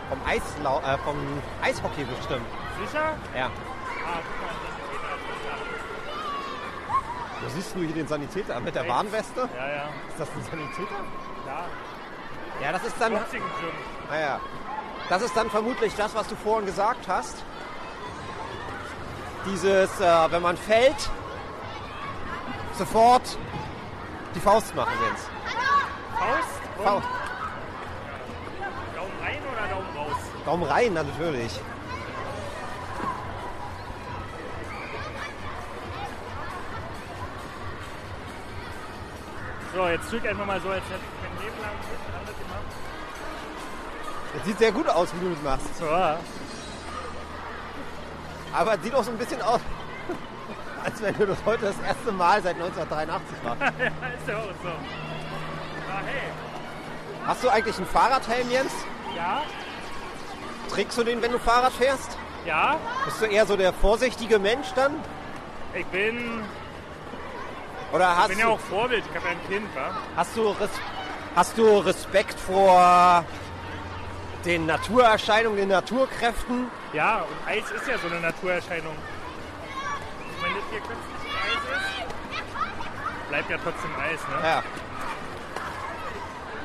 vom, Eislau äh, vom Eishockey bestimmt. Sicher? Ja. Ah, Wo siehst du hier den Sanitäter mit der. Warnweste? Ja, ja. Ist das ein Sanitäter? Ja. Ja, das ist dann. Boxing Gym. Ah, ja. Das ist dann vermutlich das, was du vorhin gesagt hast. Dieses, äh, wenn man fällt, sofort die Faust machen, Jens. Faust. Daumen rein oder Daumen raus? Daumen rein, natürlich. So, jetzt drück einfach mal so, als hätte ich mein Leben lang alles gemacht. Das sieht sehr gut aus, wie du das machst. Ja. Aber sieht auch so ein bisschen aus, als wenn du das heute das erste Mal seit 1983 machst. ja, ist ja auch so. Hast du eigentlich einen Fahrradhelm, Jens? Ja? Trägst du den, wenn du Fahrrad fährst? Ja? Bist du eher so der vorsichtige Mensch dann? Ich bin. Oder ich hast bin du, ja auch Vorbild, ich habe ja ein Kind, wa? hast, du Res hast du Respekt vor den Naturerscheinungen, den Naturkräften. Ja, und Eis ist ja so eine Naturerscheinung. Wenn das hier künstliches Eis ist, bleibt ja trotzdem Eis, ne? Ja.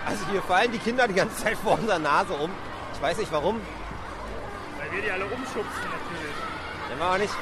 Also hier fallen die Kinder die ganze Zeit vor unserer Nase um. Ich weiß nicht warum. Weil wir die alle umschubsen natürlich. Wenn wir aber nicht.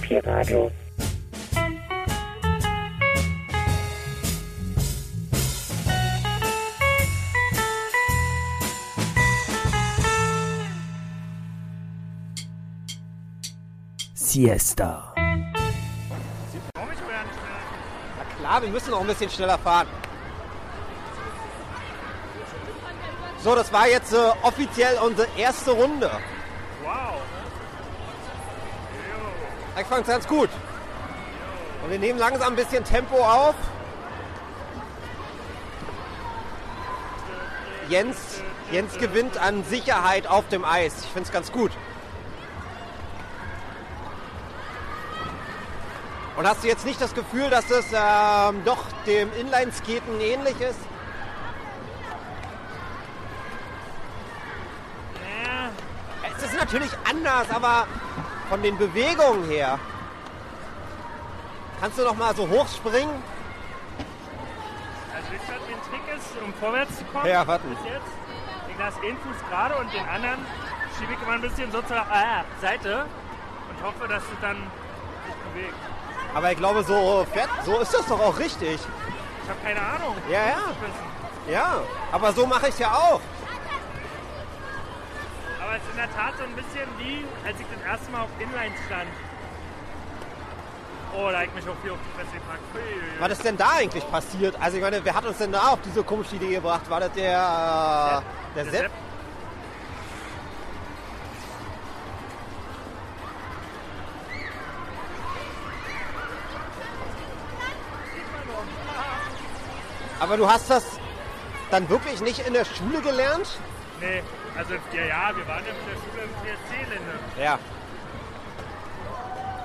Pi-Radio. Siesta. Na klar, wir müssen noch ein bisschen schneller fahren. So, das war jetzt äh, offiziell unsere erste Runde. Wow. Ich fand's ganz gut. Und wir nehmen langsam ein bisschen Tempo auf. Jens, Jens gewinnt an Sicherheit auf dem Eis. Ich find's ganz gut. Und hast du jetzt nicht das Gefühl, dass es ähm, doch dem Inlineskaten ähnlich ist? Natürlich anders, aber von den Bewegungen her. Kannst du noch mal so hoch springen? Also wisst ihr, was ein Trick ist, um vorwärts zu kommen? Ja, warte. Bis jetzt. Ich lasse den Fuß gerade und den anderen schiebe ich immer ein bisschen so zur ah, Seite und hoffe, dass es dann sich bewegt. Aber ich glaube, so, fährt, so ist das doch auch richtig. Ich habe keine Ahnung. Ja, ja. Ja, aber so mache ich es ja auch. In der Tat so ein bisschen wie, als ich das erste Mal auf Inlines stand. Oh, da ich mich auch viel auf die Fresse gepackt. Was ist denn da eigentlich passiert? Also ich meine, wer hat uns denn da auf diese komische Idee gebracht? War das der, äh, der Der Sepp? Sepp. Aber du hast das dann wirklich nicht in der Schule gelernt? Nee, also ja, ja, wir waren ja mit der Schule im PSC-Linde. Ja.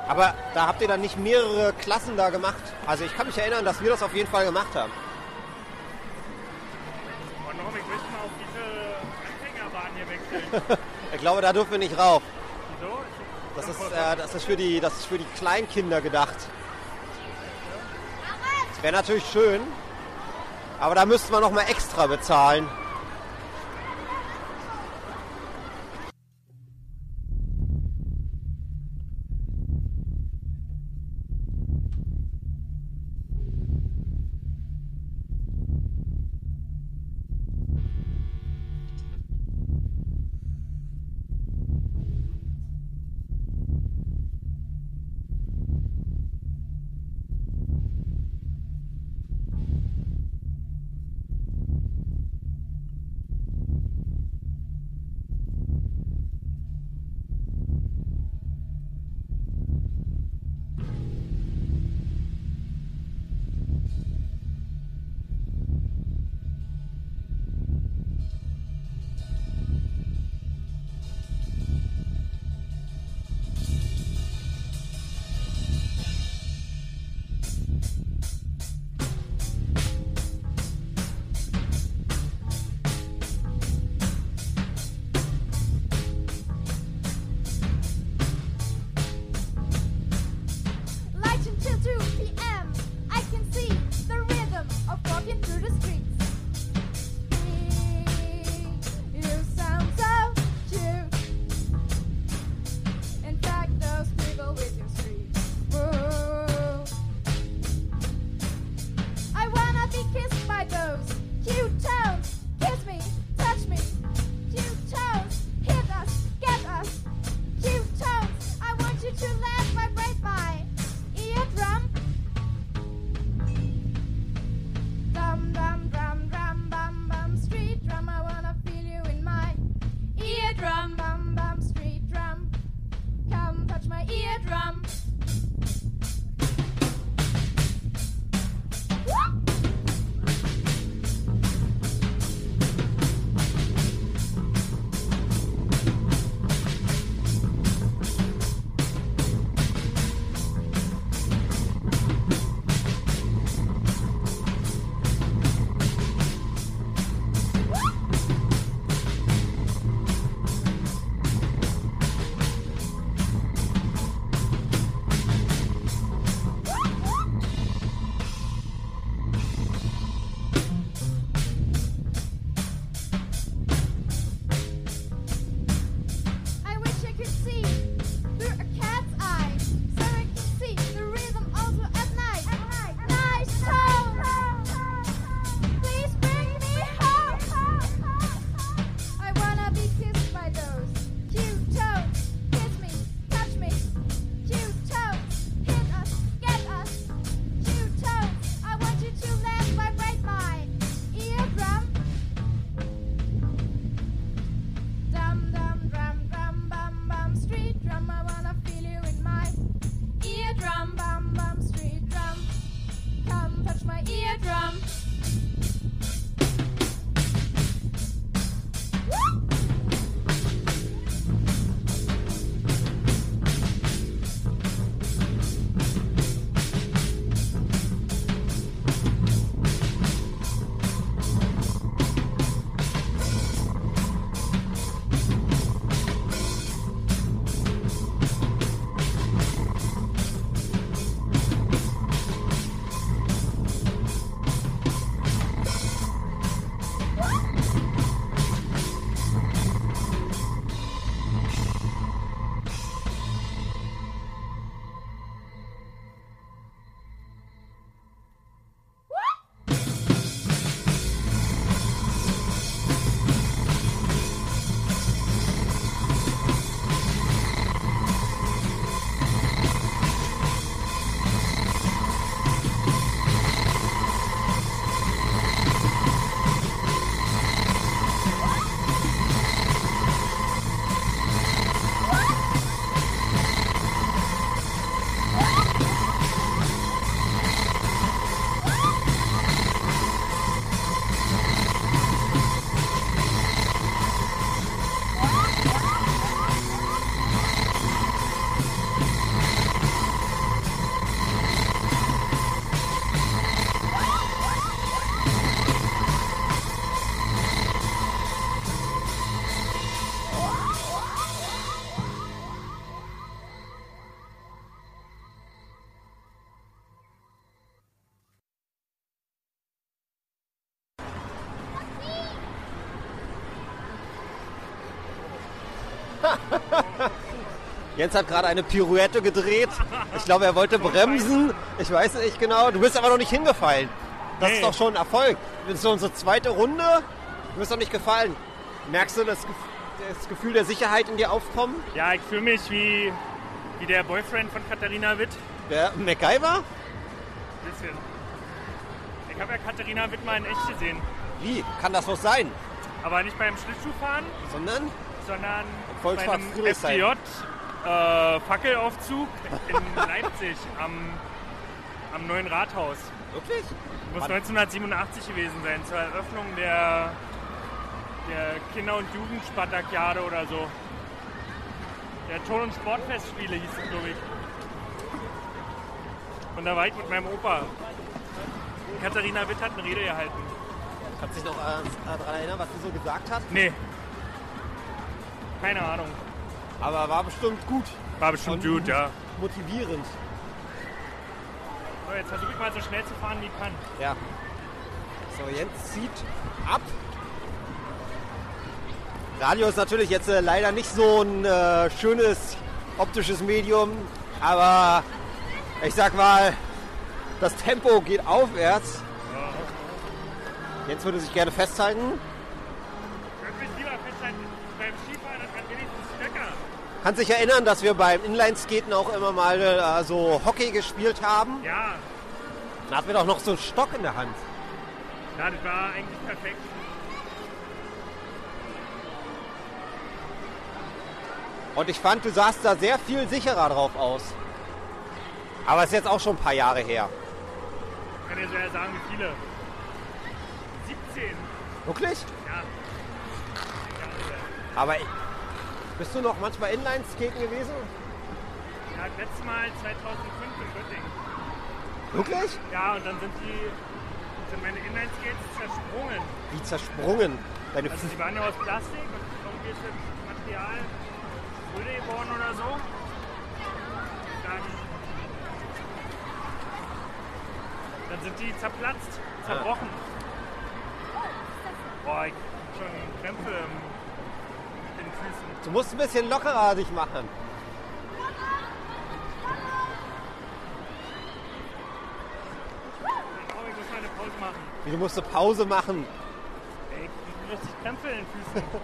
Aber da habt ihr dann nicht mehrere Klassen da gemacht? Also ich kann mich erinnern, dass wir das auf jeden Fall gemacht haben. Und warum ich möchte mal auf diese Anfängerbahn hier wechseln. ich glaube, da dürfen wir nicht rauf. Wieso? Das ist, äh, das ist, für, die, das ist für die Kleinkinder gedacht. Das wäre natürlich schön, aber da müssten wir noch mal extra bezahlen. Jens hat gerade eine Pirouette gedreht. Ich glaube, er wollte bremsen. Ich weiß es nicht genau. Du bist aber noch nicht hingefallen. Das Nee. ist doch schon ein Erfolg. Das ist unsere zweite Runde. Du bist doch nicht gefallen. Merkst du das, das Gefühl der Sicherheit in dir aufkommen? Ja, ich fühle mich wie, wie der Boyfriend von Katharina Witt. Der MacGyver? Bisschen. Ich habe ja Katharina Witt mal in echt gesehen. Wie? Kann das was sein? Aber nicht beim Schlittschuhfahren, Sondern? sondern Volkspark Friedrichshain. FDJ äh, Fackelaufzug in Leipzig am, am neuen Rathaus. Wirklich? Muss Wann? 1987 gewesen sein, zur Eröffnung der, der Kinder- und Jugendspartakiade oder so. Der Ton- und Sportfestspiele hieß es, glaube ich. Und da war ich mit meinem Opa. Katharina Witt hat eine Rede gehalten. Kannst du dich noch äh, daran erinnern, was sie so gesagt hat? Nee. Keine Ahnung. Aber war bestimmt gut. War bestimmt Und gut, ja. Motivierend. So, jetzt versuche ich mal so schnell zu fahren, wie ich kann. Ja. So, Jens zieht ab. Radio ist natürlich jetzt äh, leider nicht so ein äh, schönes optisches Medium, aber ich sag mal, das Tempo geht aufwärts. Jens würde sich gerne festhalten. Kannst dich erinnern, dass wir beim Inlineskaten auch immer mal äh, so Hockey gespielt haben? Ja, Da hatten wir doch noch so einen Stock in der Hand. ja, das war eigentlich perfekt. Und ich fand, du sahst da sehr viel sicherer drauf aus. Aber ist jetzt auch schon ein paar Jahre her. Ich kann dir so ja sagen, wie viele. 17. Wirklich? Ja. Aber bist du noch manchmal Inlineskaten gewesen? Ja, das letzte Mal 2005 in Göttingen. Wirklich? Ja, und dann sind die sind meine Inlineskates zersprungen. Wie zersprungen. Deine Also die waren ja aus Plastik und irgendwie ist das Material öde geworden oder so. Dann, dann sind die zerplatzt, zerbrochen. Boah, ich hab schon Krämpfe im. Du musst ein bisschen lockerer dich machen. Ich muss eine Pause machen. Wie, du musst eine Pause machen. Ey, ich richtig Krämpfe in den Füßen.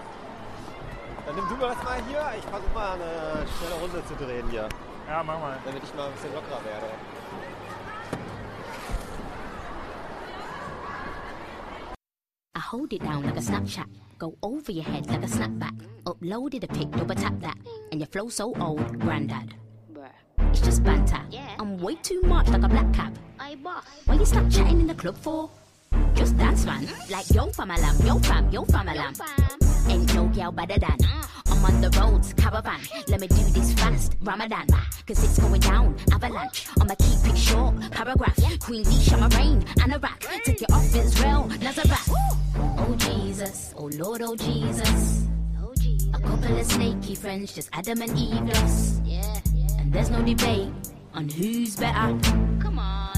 Dann nimm du mal das mal hier. Ich versuche mal eine schnelle Runde zu drehen hier. Ja, mach mal. Damit ich mal ein bisschen lockerer werde. I hold it down like a Snapchat. Go over your head like a snapback. Uploaded a pic, double tap that. And your flow so old, granddad. It's just banter. I'm way too much like a black cap. Why you stop chatting in the club for? Just dance, man. Like yo fam alam, yo fam, yo fam alam. Ain't no girl better than. I'm on the roads, caravan. Let me do this fast, Ramadan. Cause it's going down, avalanche. I'ma keep it short, paragraph. Queen Leisha, my reign, Anorak. Take it off Israel, Nazareth. Oh Jesus, oh Lord, oh Jesus. A couple of snaky friends, just Adam and Eve lost. And there's no debate on who's better. Come on.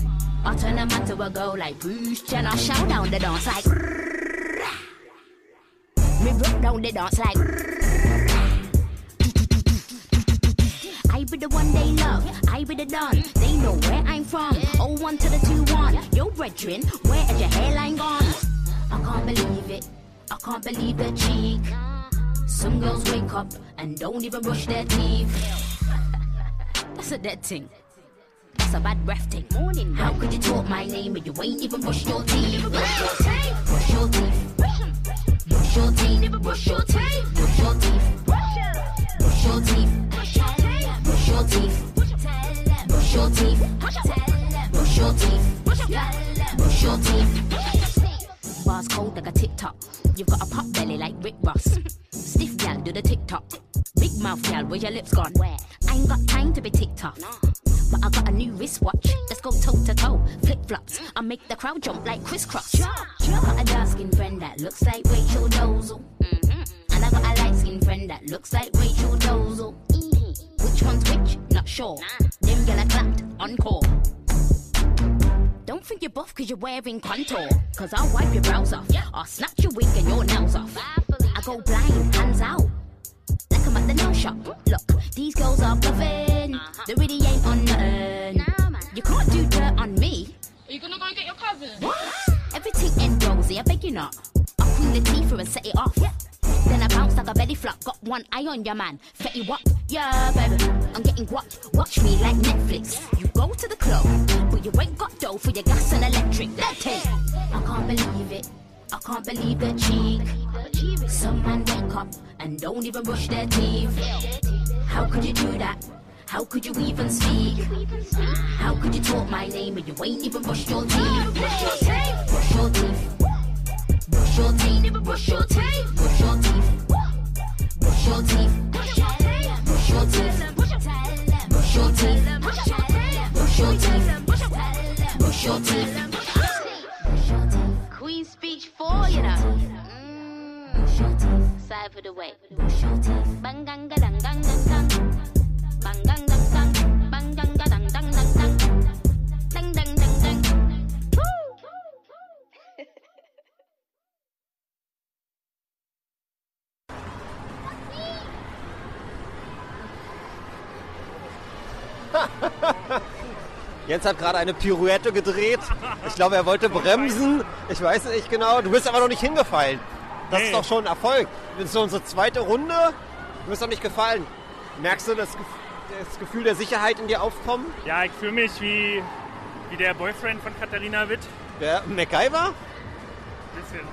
I turn a man to a girl like Bruce Jenner. I shout down the dance like. Me broke down the dance like. I be the one they love, I be the done. They know where I'm from. Oh, one to the two, one. Yo, brethren, where is your hairline gone? I can't believe it. I can't believe the cheek. Some girls wake up and don't even brush their teeth. That's a dead thing. That's a bad breath thing. Morning. How could you talk my name but you ain't even brush your teeth? Brush your teeth. Brush your teeth. Brush your teeth. Brush your teeth. Brush your teeth. Brush your teeth. Brush your teeth. Brush your teeth. Brush your teeth. Brush your teeth. Bars cold like a TikTok. You've got a pot belly like Rick Ross. Stiff gal, do the TikTok. Big mouth gal, where's your lips gone? Where? I ain't got time to be TikTok. But I got a new wristwatch. Let's go toe to toe. Flip flops. I make the crowd jump like crisscross. Got a dark skinned friend that looks like Rachel Dozel. And I got a light skinned friend that looks like Rachel Dozel. Which one's which? Not sure. Them gal are clapped, encore. Don't think you're buff cause you're wearing contour. Cause I'll wipe your brows off. I'll snatch your wig and your nails off. I go blind, hands out. Like at the nail shop. Look, these girls are bluffing. Uh-huh. They really ain't on nothing. You can't do dirt on me. Are you gonna go and get your cousin? What? Everything ain't rosy, I beg you not. I'll clean the teeth through and set it off. Then I bounce like a belly flop. Got one eye on your man. Fetty what? Yeah, baby. I'm getting watched. Watch me like Netflix. You go to the club, but you ain't got dough for your gas and electric. That take. I can't believe it. I can't believe the cheek. Some man wake up and don't even brush their teeth. How could you do that? How could you even speak? How could you talk my name and you ain't even brushed your teeth? Brush your teeth, brush your teeth, brush your teeth, never brush your teeth, brush your teeth, brush your teeth, brush your teeth, brush your teeth, brush your teeth, brush your teeth, brush your teeth stage four, you know. Mm. Side for the way. Bang gang gang gang gang gang. Bang gang gang gang. Bang gang gang gang gang gang. Dang dang dang dang. Ha ha ha ha! Jens hat gerade eine Pirouette gedreht. Ich glaube, er wollte bremsen. Ich weiß es nicht genau. Du bist aber noch nicht hingefallen. Das ist doch schon ein Erfolg. Das ist so unsere zweite Runde. Du bist noch nicht gefallen. Merkst du das, das Gefühl der Sicherheit in dir aufkommen? Ja, ich fühle mich wie, wie der Boyfriend von Katharina Witt. Der MacGyver? Bisschen.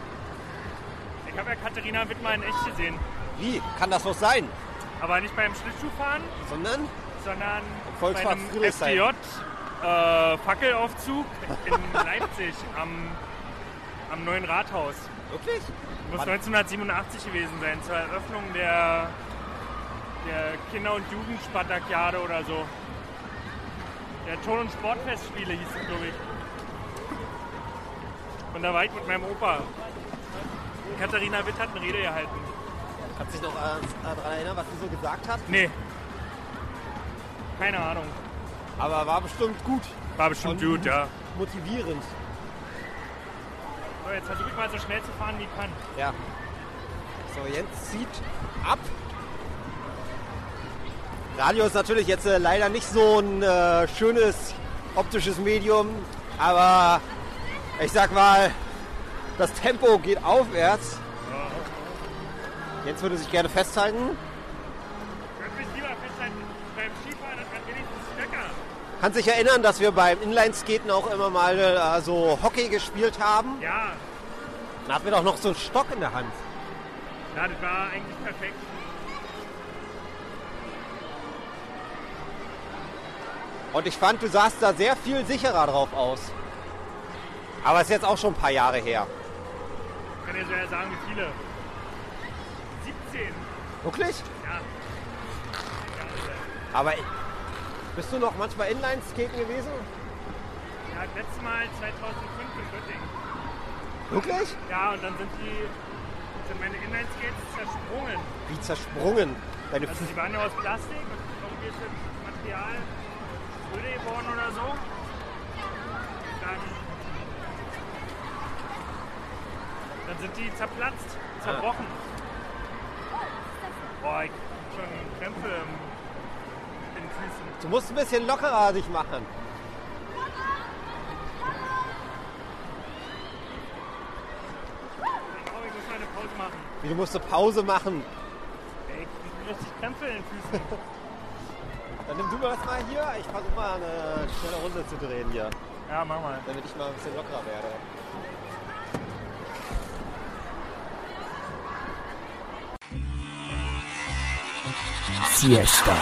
Ich habe ja Katharina Witt mal in echt gesehen. Wie? Kann das noch sein? Aber nicht beim Schlittschuhfahren, Sondern? sondern Volksfahrt bei einem. FDJ äh, Fackelaufzug in Leipzig am, am neuen Rathaus. Wirklich? Muss Wann? 1987 gewesen sein, zur Eröffnung der, der Kinder- und Jugendspartakiade oder so. Der Ton- und Sportfestspiele hieß es, glaube ich. Und da war ich mit meinem Opa. Katharina Witt hat eine Rede gehalten. Kannst du dich noch äh, daran erinnern, was sie so gesagt hat? Nee. Keine Ahnung. Aber war bestimmt gut. War bestimmt Und gut, ja. Motivierend. So, jetzt versuche ich mal so schnell zu fahren wie ich kann. Ja. So, Jens zieht ab. Radio ist natürlich jetzt äh, leider nicht so ein äh, schönes optisches Medium, aber ich sag mal, das Tempo geht aufwärts. Jens würde sich gerne festhalten. Kann sich erinnern, dass wir beim Inlineskaten auch immer mal äh, so Hockey gespielt haben. Ja, Da hatten wir doch noch so einen Stock in der Hand. ja, das war eigentlich perfekt. Und ich fand, du sahst da sehr viel sicherer drauf aus. Aber ist jetzt auch schon ein paar Jahre her. Ich kann dir so ja sagen, wie viele. 17. Wirklich? Ja. Aber bist du noch manchmal Inlineskaten gewesen? Ja, das letzte Mal 2005 in Göttingen. Wirklich? Ja, und dann sind die sind meine Inlineskates zersprungen. Wie zersprungen. Deine Also die waren ja aus Plastik und irgendwie ist das Material öde geworden oder so. Dann, dann sind die zerplatzt, zerbrochen. Boah, ich hab schon Krämpfe im. Du musst ein bisschen lockerer dich machen. Ich muss eine Pause machen. Wie, du musst eine Pause machen. Ey, ich richtig Krämpfe in den Füßen. Dann nimm du mal das mal hier. Ich versuche mal eine schnelle Runde zu drehen hier. Ja, mach mal. Damit ich mal ein bisschen lockerer werde. Siesta.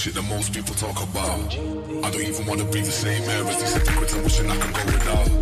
shit that most people talk about. I don't even wanna be the same air as these hypocrites. I'm wishing I could go without.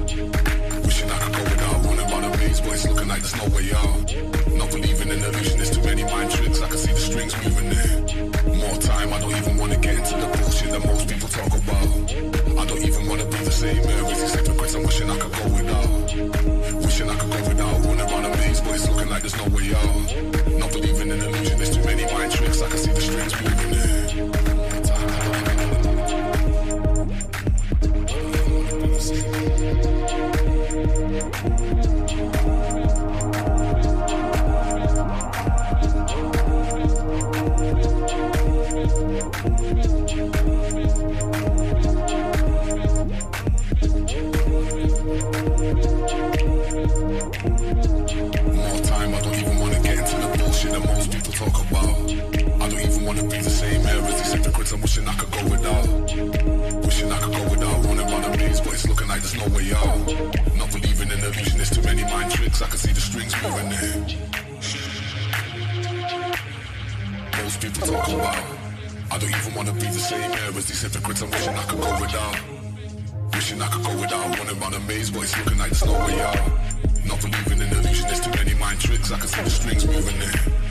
I can see the strings moving there. Most people talk about. I don't even wanna be the same air as these hypocrites. I'm wishing I could go without. Wishing I could go without running round a maze, but it's looking like there's no way out. Not believing in illusion, there's too many mind tricks. I can see the strings moving there.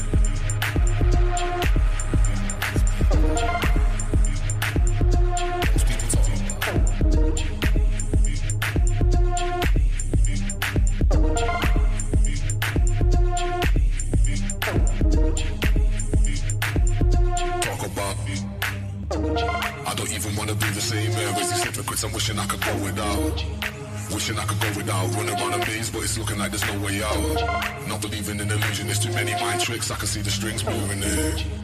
Looking like there's no way out. Not believing in illusion, there's too many mind tricks. I can see the strings moving there.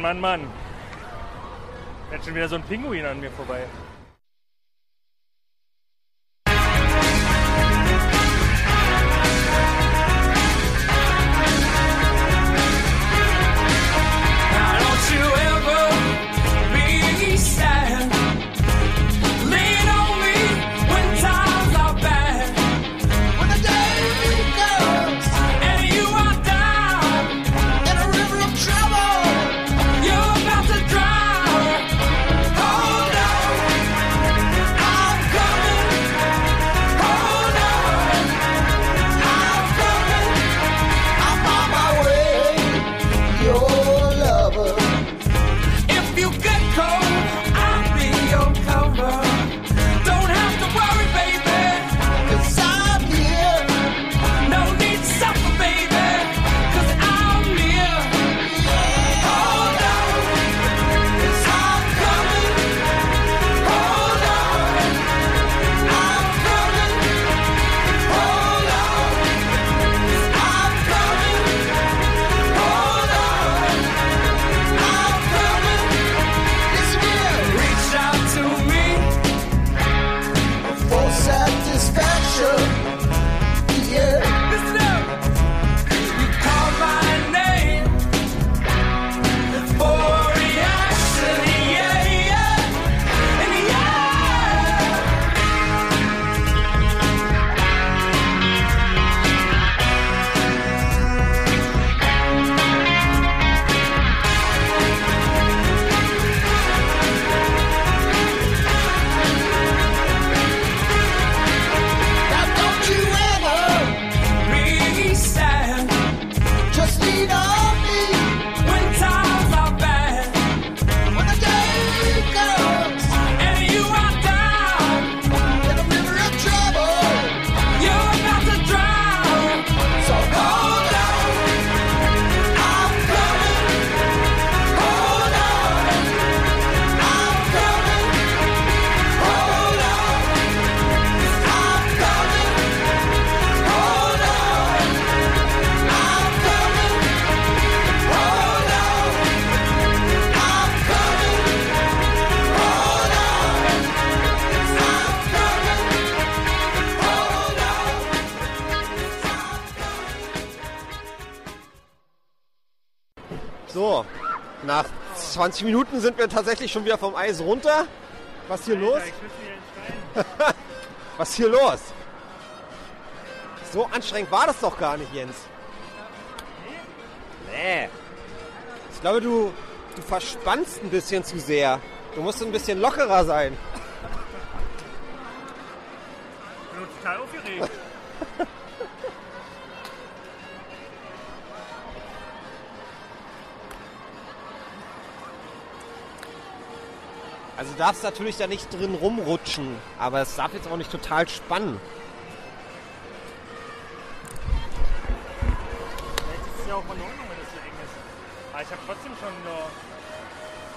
Mann, Mann, Mann. Jetzt schon wieder so ein Pinguin an mir vorbei. 20 Minuten sind wir tatsächlich schon wieder vom Eis runter. Was hier los? Was hier los? So anstrengend war das doch gar nicht, Jens. Nee. Ich glaube, du, du verspannst ein bisschen zu sehr. Du musst ein bisschen lockerer sein. Ich bin total aufgeregt. du darfst natürlich da nicht drin rumrutschen, aber es darf jetzt auch nicht total spannen. Vielleicht ist es ja auch in Ordnung, wenn es so eng ist. Aber ich habe trotzdem schon nur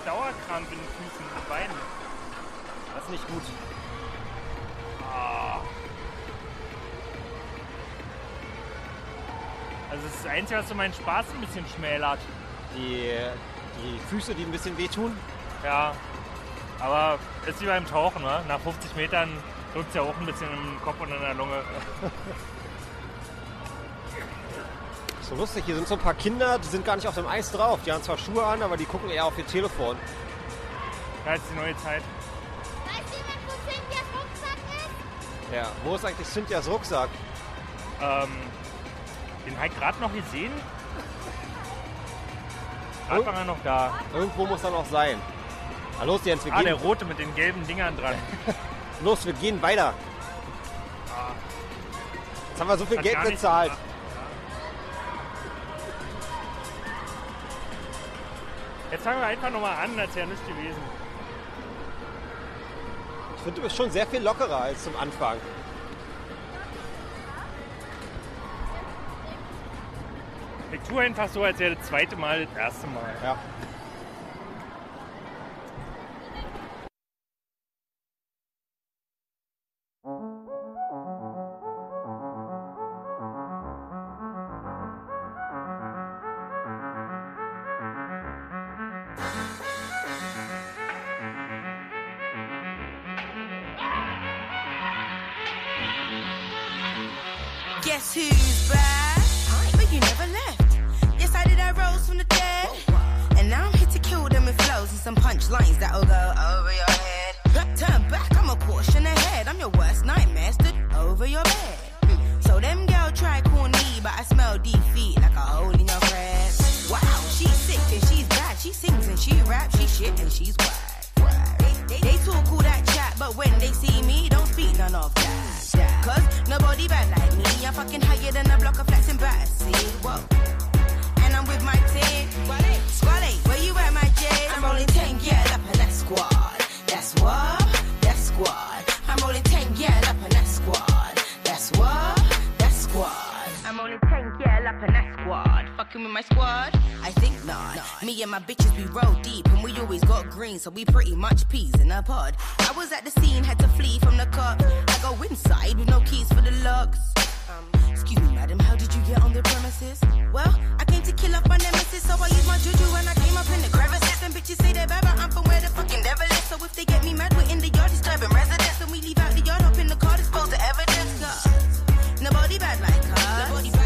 Dauerkrampf in den Füßen und Beinen. Das ist nicht gut. Ah. Also das ist das Einzige, was so meinen Spaß ein bisschen schmälert. Die, die Füße, die ein bisschen wehtun? Ja. Aber ist wie beim Tauchen, ne? Nach 50 Metern drückt es ja auch ein bisschen im Kopf und in der Lunge. So lustig, hier sind so ein paar Kinder, die sind gar nicht auf dem Eis drauf. Die haben zwar Schuhe an, aber die gucken eher auf ihr Telefon. Da ist die neue Zeit. Ja, wo ist eigentlich Cynthias Rucksack? Ähm, den habe ich gerade noch gesehen. Gerade war er noch da. Irgendwo muss er noch sein. Na los, Jens, wir Ah, gehen. der rote mit den gelben Dingern dran. Los, wir gehen weiter. Jetzt haben wir so viel Hat Geld bezahlt. Jetzt fangen wir einfach nochmal an, als wäre nichts gewesen. Ich finde, du bist schon sehr viel lockerer als zum Anfang. Ich tue einfach so, als wäre das zweite Mal das erste Mal. Ja. Guess who's back? But you never left. Yes, I did. I rose from the dead. Oh, and now I'm here to kill them with flows and some punchlines that'll go over your head. Turn back, I'm a caution ahead. I'm your worst nightmare, stood over your bed. So them girl try call me, but I smell defeat like a hole in your bread. Wow, she's sick and she's bad. She sings and she raps, she shit and she's whack. They, they talk all that chat, but when they see me, don't speak none of that. Cause nobody bad like me. I'm fucking higher than a block of flexing bassy. Whoa. And I'm with my team. Squally, where you at, my J? I'm rolling 10, yeah, up in that squad. That's what? That's squad. I'm rolling 10, yeah, up in that squad. That's what? That's squad. I'm rolling 10, yeah, up in that squad. Fucking with my squad? I think not. Me and my bitches, we roll deep, and we always got green, so we pretty much peas in a pod. I was at the scene, had to flee from the cops. I go inside with no keys for the locks. Um, excuse me, madam, how did you get on the premises? Well, I came to kill off my nemesis, so I used my juju when I came up in the crevices. And bitches say they're bad, but I'm from where the fucking devil is. So if they get me mad, we're in the yard disturbing residents, and we leave out the yard up in the car, dispose the evidence. Nobody bad like us. Nobody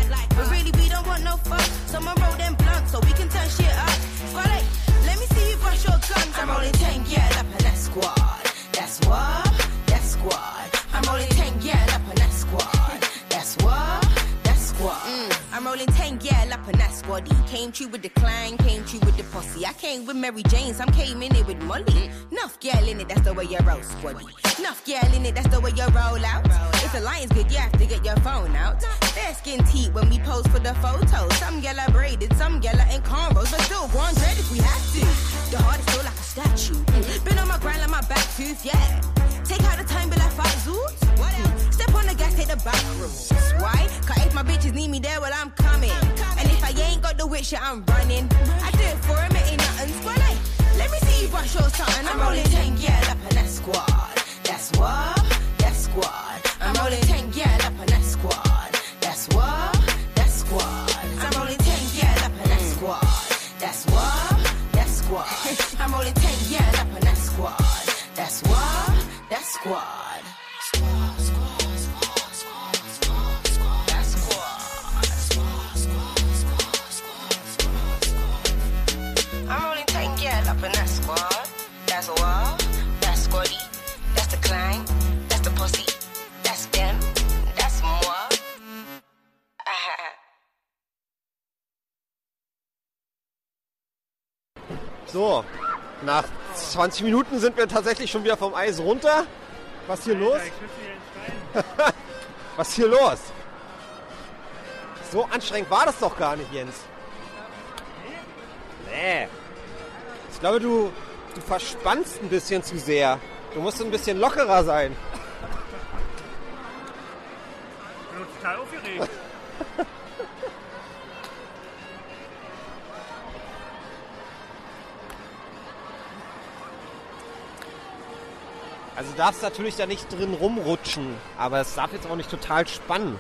fuck. Someone roll them blunt so we can turn shit up. Swallow, let me see you brush your guns. I'm rolling 10, yeah, up in that squad. That's what? That's squad. I'm rolling 10, yeah, up in that squad. That's what? That's squad. Mm, I'm rolling 10, yeah, squaddy. Came true with the clan, came true with the posse. I came with Mary Jane, some came in it with Molly. Enough girl in it, that's the way you roll, squaddy. Enough girl in it, that's the way you roll out. If the lion's good, you have to get your phone out. Fair skin teeth when we pose for the photos. Some girl are braided, some girl are in cornrows, but still go on dread if we have to. The heart is still like a statue. Been on my grind like my back tooth, yeah. Take out the time, but like five zoots. What else? Step on the gas, take the back roads. Why? Cause if my bitches need me there, well, I'm coming. And if I ain't got the wit shit, I'm running. I do it for him, it ain't nothing. Squad, like, let me see you brush your something. I'm rolling 10, yeah, up in that squad. That's what? That's squad. I'm rolling 10, yeah, up in that squad. That's what? That's squad. I'm rolling 10, yeah, up in that squad. That's what? That's squad. I'm rolling 10, yeah, up in that squad. That's what? Squad. Squad, So, nach 20 Minuten sind wir tatsächlich schon wieder vom Eis runter. Was hier los? Was ist hier los? So anstrengend war das doch gar nicht, Jens. Nee. Ich glaube, du, du verspannst ein bisschen zu sehr. Du musst ein bisschen lockerer sein. Ich bin total aufgeregt. Also du darfst natürlich da nicht drin rumrutschen, aber es darf jetzt auch nicht total spannen.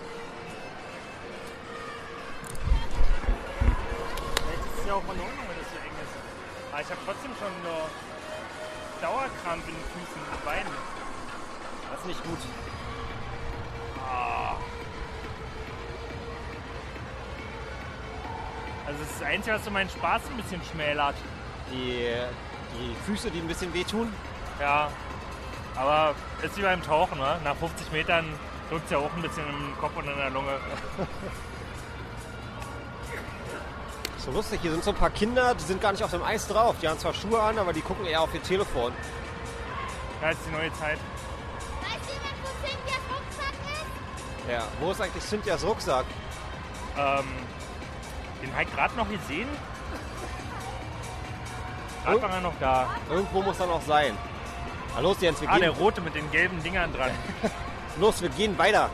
Vielleicht ist es ja auch in Ordnung, wenn es so eng ist. Aber ich habe trotzdem schon nur Dauerkrampf in den Füßen und Beinen. Das ist nicht gut. Ah. Also das ist das Einzige, was so meinen Spaß ein bisschen schmälert. Die, die Füße, die ein bisschen wehtun? Ja. Aber ist wie beim Tauchen, ne? Nach 50 Metern drückt es ja auch ein bisschen im Kopf und in der Lunge. So lustig, hier sind so ein paar Kinder, die sind gar nicht auf dem Eis drauf. Die haben zwar Schuhe an, aber die gucken eher auf ihr Telefon. Da ist die neue Zeit. Weißt du, wo Cynthias Rucksack ist? Ja, wo ist eigentlich Cynthias Rucksack? Ähm, den habe ich gerade noch gesehen. Gerade war er noch da. Irgendwo muss er noch sein. Na los, Jens, wir Ah, gehen. der rote mit den gelben Dingern dran. Los, wir gehen weiter.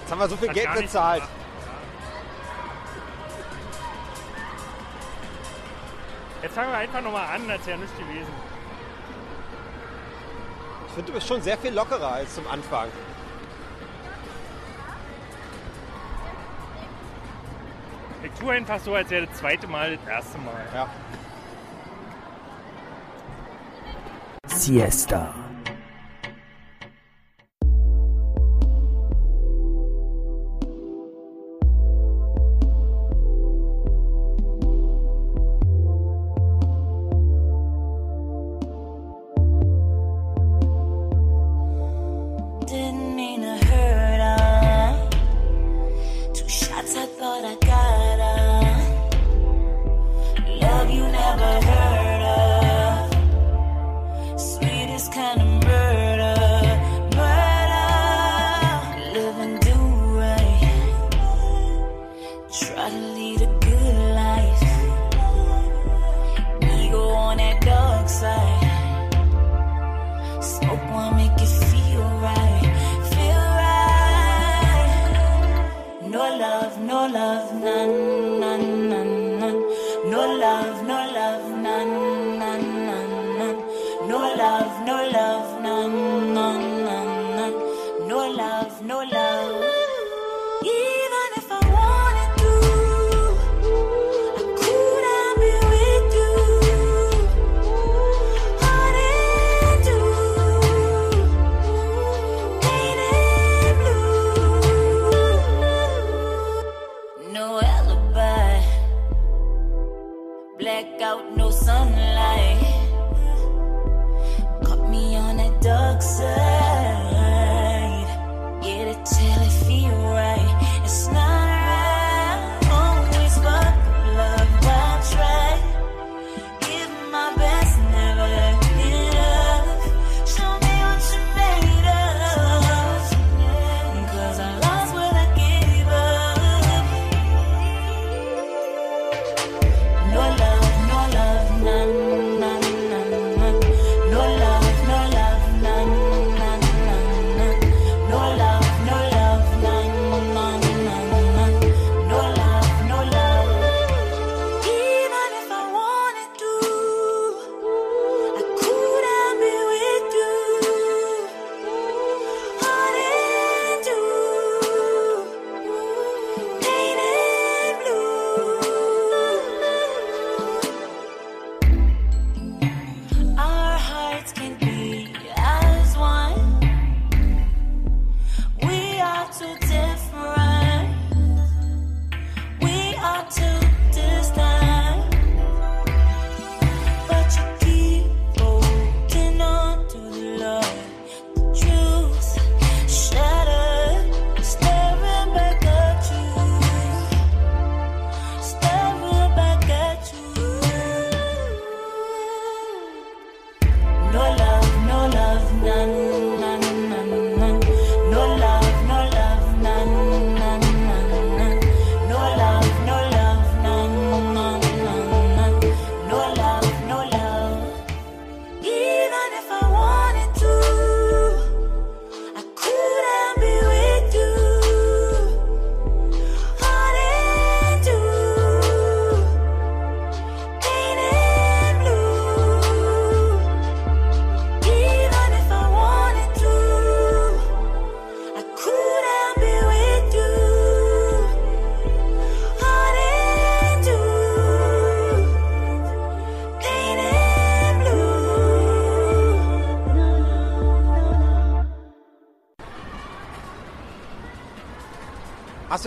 Jetzt haben wir so viel Hat Geld nicht bezahlt. gemacht. Jetzt fangen wir einfach nochmal an, als wäre nichts gewesen. Ich finde, du bist schon sehr viel lockerer als zum Anfang. Ich tue einfach so, als wäre das zweite Mal das erste Mal. Ja. Siesta.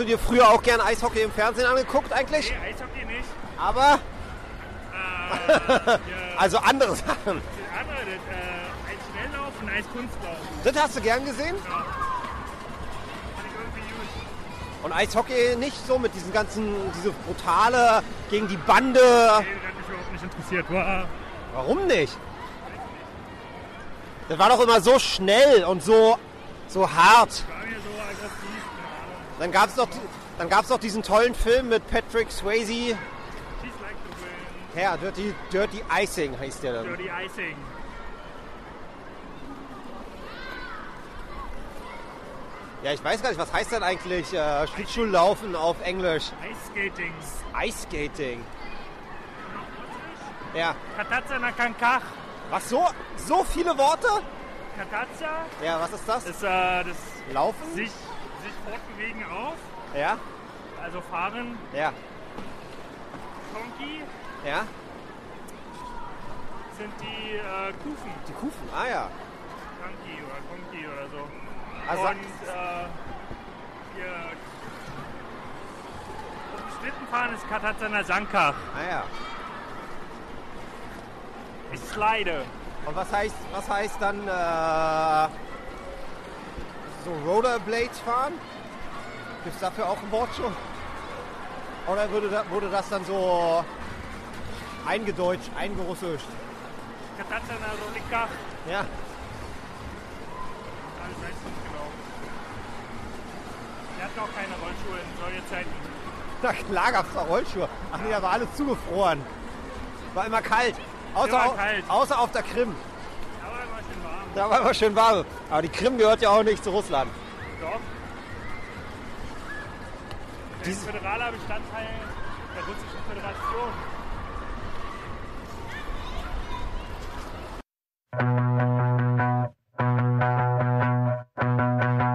Du dir früher auch gern Eishockey im Fernsehen angeguckt eigentlich? Nee, Eishockey nicht. Aber, Äh, also andere Sachen. das andere, das, äh, Eisschnelllaufen, Eiskunstlaufen. Das hast du gern gesehen? Ja. Und Eishockey nicht so mit diesen ganzen, diese brutale gegen die Bande. Nee, das hat mich überhaupt nicht interessiert. War, Warum nicht? Das war doch immer so schnell und so, so hart. war mir so aggressiv. Dann gab es dann gab's doch diesen tollen Film mit Patrick Swayze. She's like the wind. Ja, Dirty, Dirty Icing heißt der dann. Dirty Icing. Ja, ich weiß gar nicht, was heißt denn eigentlich äh, Schlittschuhlaufen auf Englisch? Ice Skating. Ice Skating. Ja. Katatsa na Kankach. Was, so, so viele Worte? Katatsa Ja, was ist das? ist äh, das Laufen? sich fortbewegen auf. Ja, Also fahren. ja, Konki ja. sind die äh, Kufen. Die Kufen, ah ja. Konki oder Konki oder so. Also- Und äh, hier Schlittenfahren ist Katatsa na Sankach. Ah ja. Ich slide. Und was heißt, was heißt dann äh, so Rollerblades fahren? Gibt es dafür auch ein Wort schon? Oder würde da, wurde das dann so eingedeutscht, Rolikach. Ja. Alles weiß ich nicht genau. Wir hatten auch keine Rollschuhe in Sowjetzeiten. Na klar gab es da Rollschuhe. Ach nee, da war alles zugefroren. War immer kalt. Außer, Immer au- kalt. außer auf der Krim. Aber immer schön warm. Da war immer schön warm. Aber die Krim gehört ja auch nicht zu Russland. Doch. Der ist föderaler Bestandteil der Russischen Föderation. I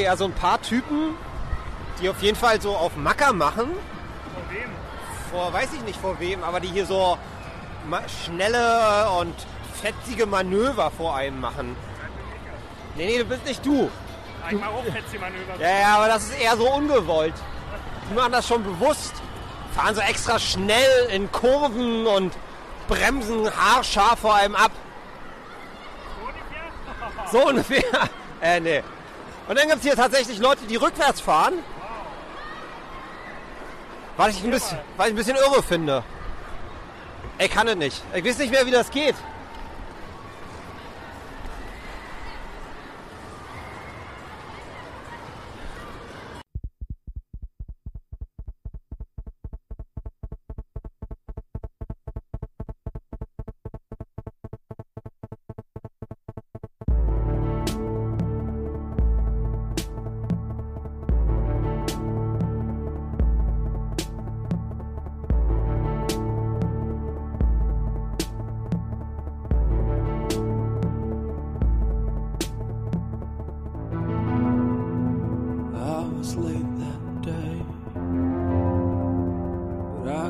So, hier ja so ein paar Typen, die auf jeden Fall so auf Macker machen. Vor wem? Vor, weiß ich nicht vor wem, aber die hier so schnelle und fetzige Manöver vor einem machen. Nee, nee, du bist nicht du. Ich mache auch Fetzi-Manöver. Ja, ja, aber das ist eher so ungewollt. Die machen das schon bewusst. Fahren so extra schnell in Kurven und bremsen haarscharf vor einem ab. So ungefähr. Äh, nee. Und dann gibt es hier tatsächlich Leute, die rückwärts fahren. Was ich ein bisschen, was ich ein bisschen irre finde. Ich kann es nicht. Ich weiß nicht mehr, wie das geht.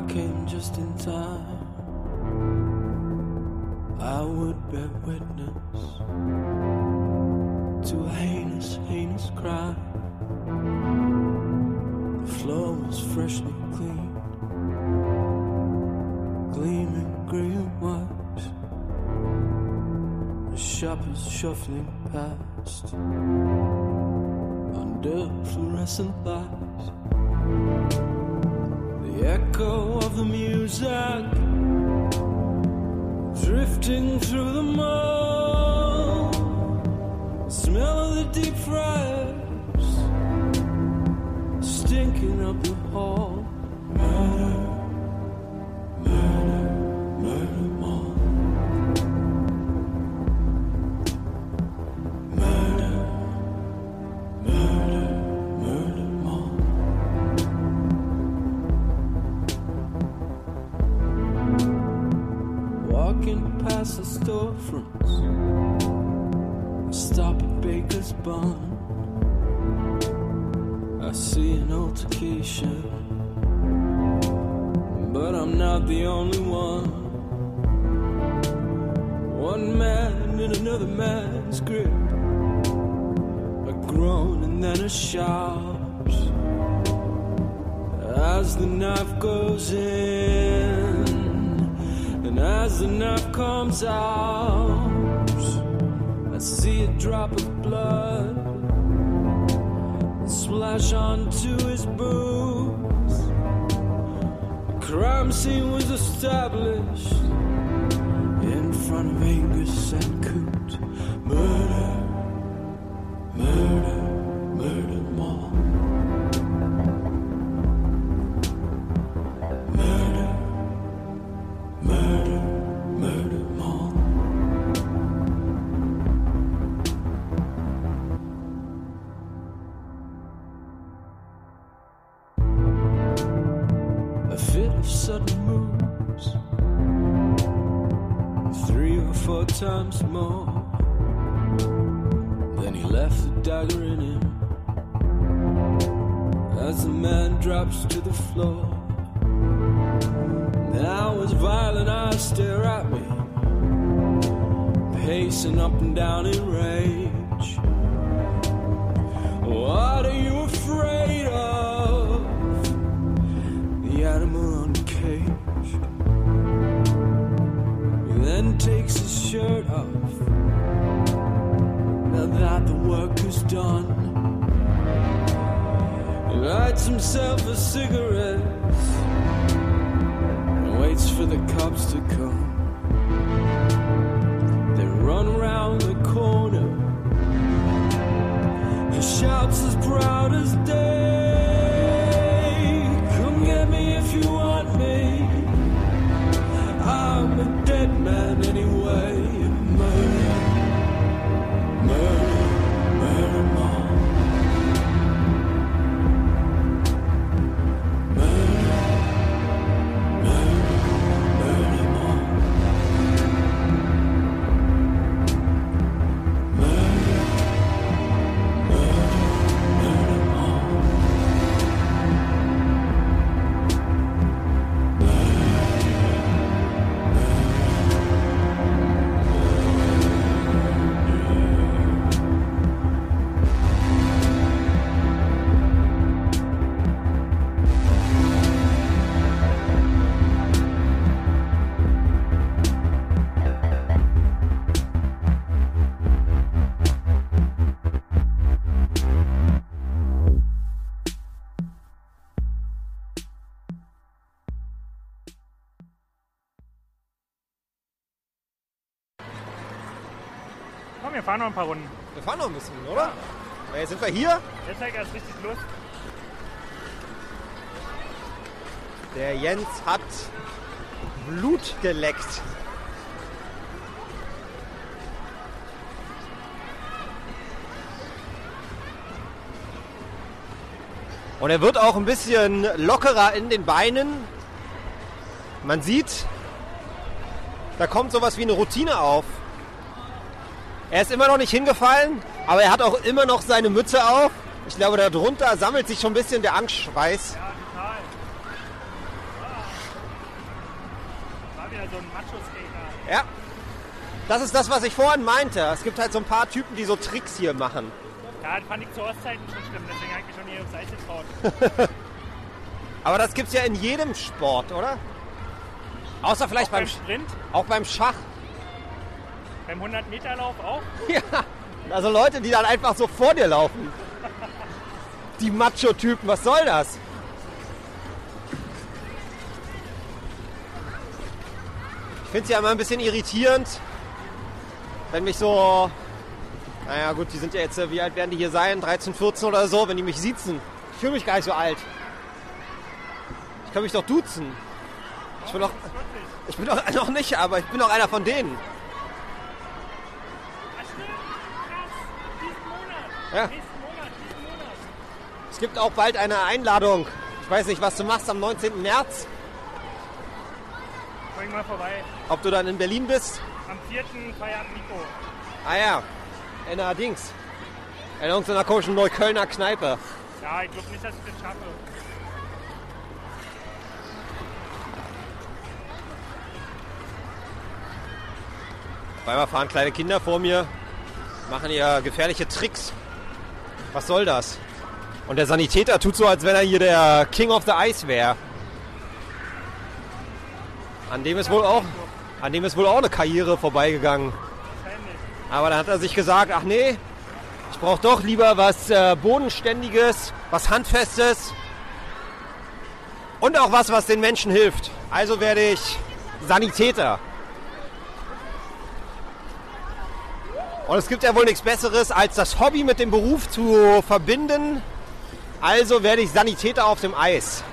I came just in time. I would bear witness to a heinous, heinous crime. The floor was freshly cleaned, gleaming green white. The shoppers shuffling past under fluorescent lights. Echo of the music drifting through the mall. Smell of the deep fryers stinking up the I see an altercation, but I'm not the only one. One man in another man's grip a groan and then a shout. As the knife goes in and as the knife comes out I see a drop of blood splash onto his boots the crime scene was established in front of Angus and Coot. Murder, floor. Himself a cigarette and waits for the cops to come. Fahren noch ein paar Runden. Wir fahren noch ein bisschen, oder? Ja. Jetzt sind wir hier. Jetzt zeigt erst richtig Lust. Der Jens hat Blut geleckt. Und er wird auch ein bisschen lockerer in den Beinen. Man sieht, da kommt sowas wie eine Routine auf. Er ist immer noch nicht hingefallen, aber er hat auch immer noch seine Mütze auf. Ich glaube, darunter sammelt sich schon ein bisschen der Angstschweiß. Ja, total. War wieder so ein Macho-Skater. Ja. Das ist das, was ich vorhin meinte. Es gibt halt so ein paar Typen, die so Tricks hier machen. Ja, das fand ich zu Ostzeiten schon schlimm, deswegen habe ich mich schon hier aufs Eis getraut. Aber das gibt's ja in jedem Sport, oder? Außer vielleicht Auch beim, beim Sprint? Auch beim Schach. Beim 100-Meter-Lauf auch? Ja. Also Leute, die dann einfach so vor dir laufen. Die Macho-Typen, was soll das? Ich finde es ja immer ein bisschen irritierend, wenn mich so. Naja, gut, die sind ja jetzt, äh, wie alt werden die hier sein? 13, 14 oder so, wenn die mich siezen. Ich fühle mich gar nicht so alt. Ich kann mich doch duzen. Ich bin doch. Ich bin doch noch nicht, aber ich bin doch einer von denen. Ja. Es gibt auch bald eine Einladung. Ich weiß nicht, was du machst am 19. März. Bring mal vorbei. Ob du dann in Berlin bist? Am 4. feiert Nico. Ah ja, in der Dings. In irgendeiner komischen Neuköllner Kneipe. Ja, ich glaube nicht, dass ich das schaffe. Auf einmal fahren kleine Kinder vor mir, machen hier gefährliche Tricks. Was soll das? Und der Sanitäter tut so, als wenn er hier der King of the Ice wäre. An dem ist wohl auch, an dem ist wohl auch eine Karriere vorbeigegangen. Aber dann hat er sich gesagt, ach nee, ich brauche doch lieber was äh, Bodenständiges, was Handfestes und auch was, was den Menschen hilft. Also werde ich Sanitäter. Und es gibt ja wohl nichts Besseres, als das Hobby mit dem Beruf zu verbinden. Also werde ich Sanitäter auf dem Eis.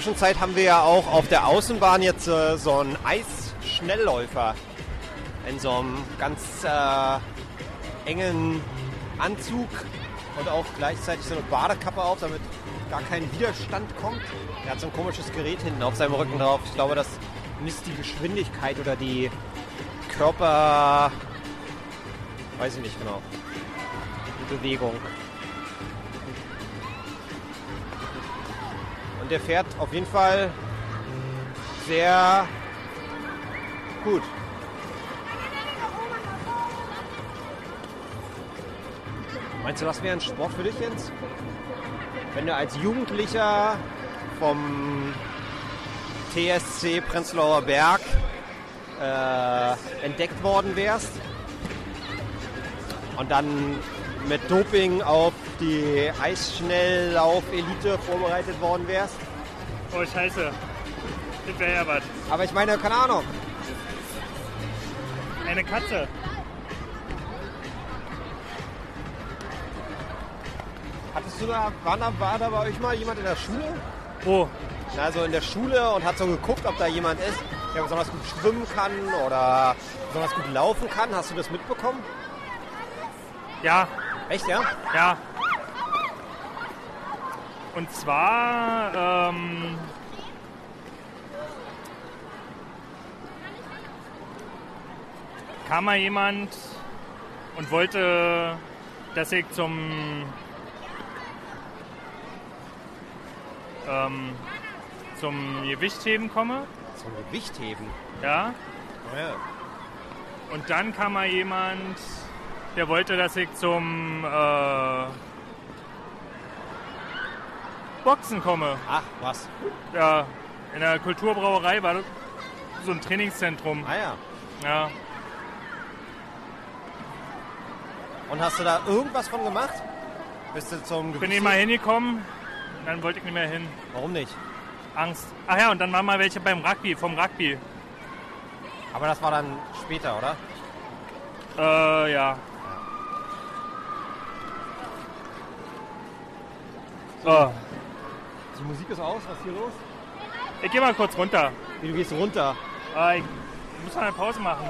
Zwischenzeit haben wir ja auch auf der Außenbahn jetzt äh, so einen Eisschnellläufer in so einem ganz äh, engen Anzug und auch gleichzeitig so eine Badekappe auf, damit gar kein Widerstand kommt. Er hat so ein komisches Gerät hinten auf seinem Rücken drauf. Ich glaube, das misst die Geschwindigkeit oder die Körper... Weiß ich nicht genau. Die Bewegung. Der fährt auf jeden Fall sehr gut. Meinst du, das wäre ein Sport für dich, Jens? Wenn du als Jugendlicher vom TSC Prenzlauer Berg äh, entdeckt worden wärst und dann mit Doping auf die Eisschnelllauf-Elite vorbereitet worden wärst? Oh, scheiße. Das wäre ja was. Aber ich meine, keine Ahnung. Eine Katze. Hattest du da, war da, war da bei euch mal jemand in der Schule? Wo? Also in der Schule und hat so geguckt, ob da jemand ist, der besonders gut schwimmen kann oder besonders gut laufen kann. Hast du das mitbekommen? Ja. Echt, ja? Ja. Und zwar, ähm, kam mal jemand und wollte, dass ich zum ähm, zum Gewichtheben komme. Zum Gewichtheben? Ja. Oh ja. Und dann kam mal jemand, der wollte, dass ich zum äh, Boxen komme. Ach, was? Ja, in der Kulturbrauerei war das so ein Trainingszentrum. Ah ja. Ja. Und hast du da irgendwas von gemacht? Bist du zum Bin ich mal hingekommen, dann wollte ich nicht mehr hin. Warum nicht? Angst. Ach ja, und dann waren mal welche beim Rugby, vom Rugby. Aber das war dann später, oder? Äh, ja. So. Die Musik ist aus, was ist hier los? Ich geh mal kurz runter. Wie, du gehst runter? Äh, ich muss mal eine Pause machen.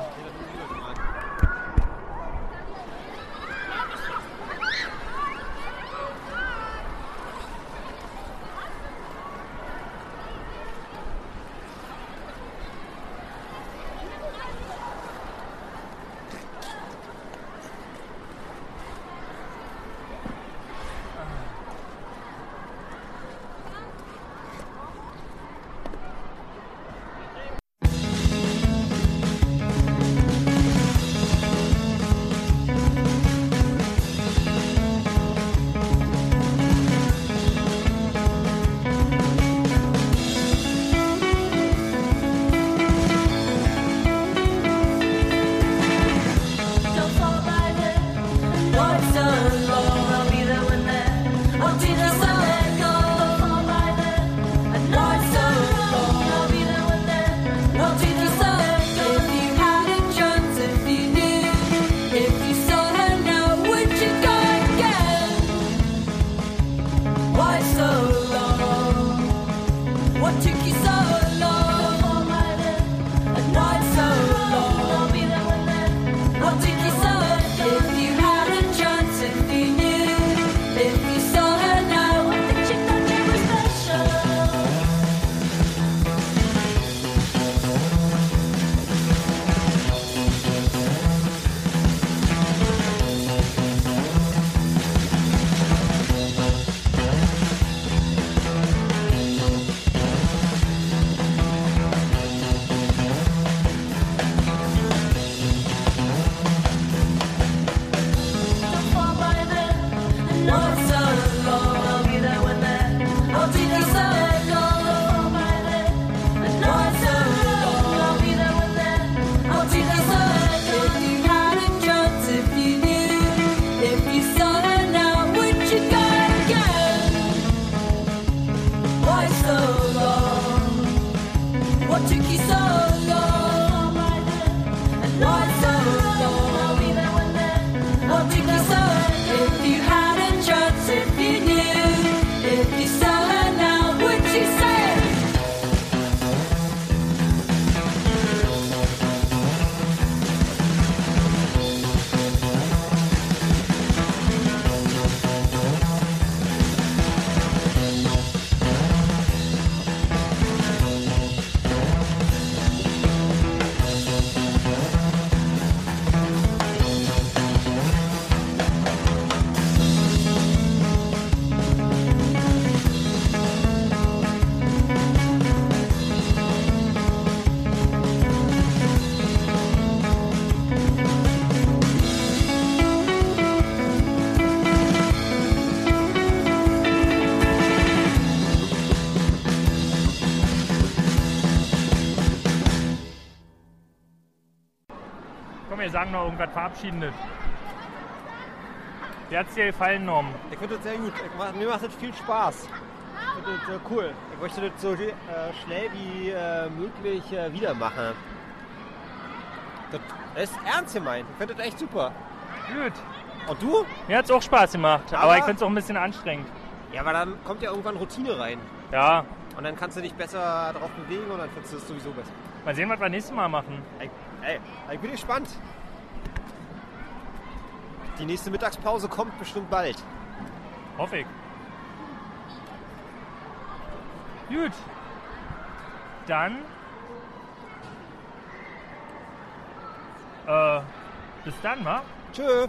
What took irgendwas Verabschiedendes. Wie hat's dir gefallen, Norm? Ich finde das sehr gut. Ich, mir macht das viel Spaß. Ich finde das äh, cool. Ich möchte das so äh, schnell wie äh, möglich äh, wieder machen. Das ist ernst gemeint. Ich finde das echt super. Gut. Und du? Mir hat's auch Spaß gemacht, aber, Aber- ich finde es auch ein bisschen anstrengend. Ja, aber dann kommt ja irgendwann Routine rein. Ja. Und dann kannst du dich besser darauf bewegen und dann findest du es sowieso besser. Mal sehen, was wir nächstes Mal machen. Ey, ey, ich bin gespannt. Die nächste Mittagspause kommt bestimmt bald. Hoffe ich. Gut. Dann. Äh, bis dann, wa? Tschö.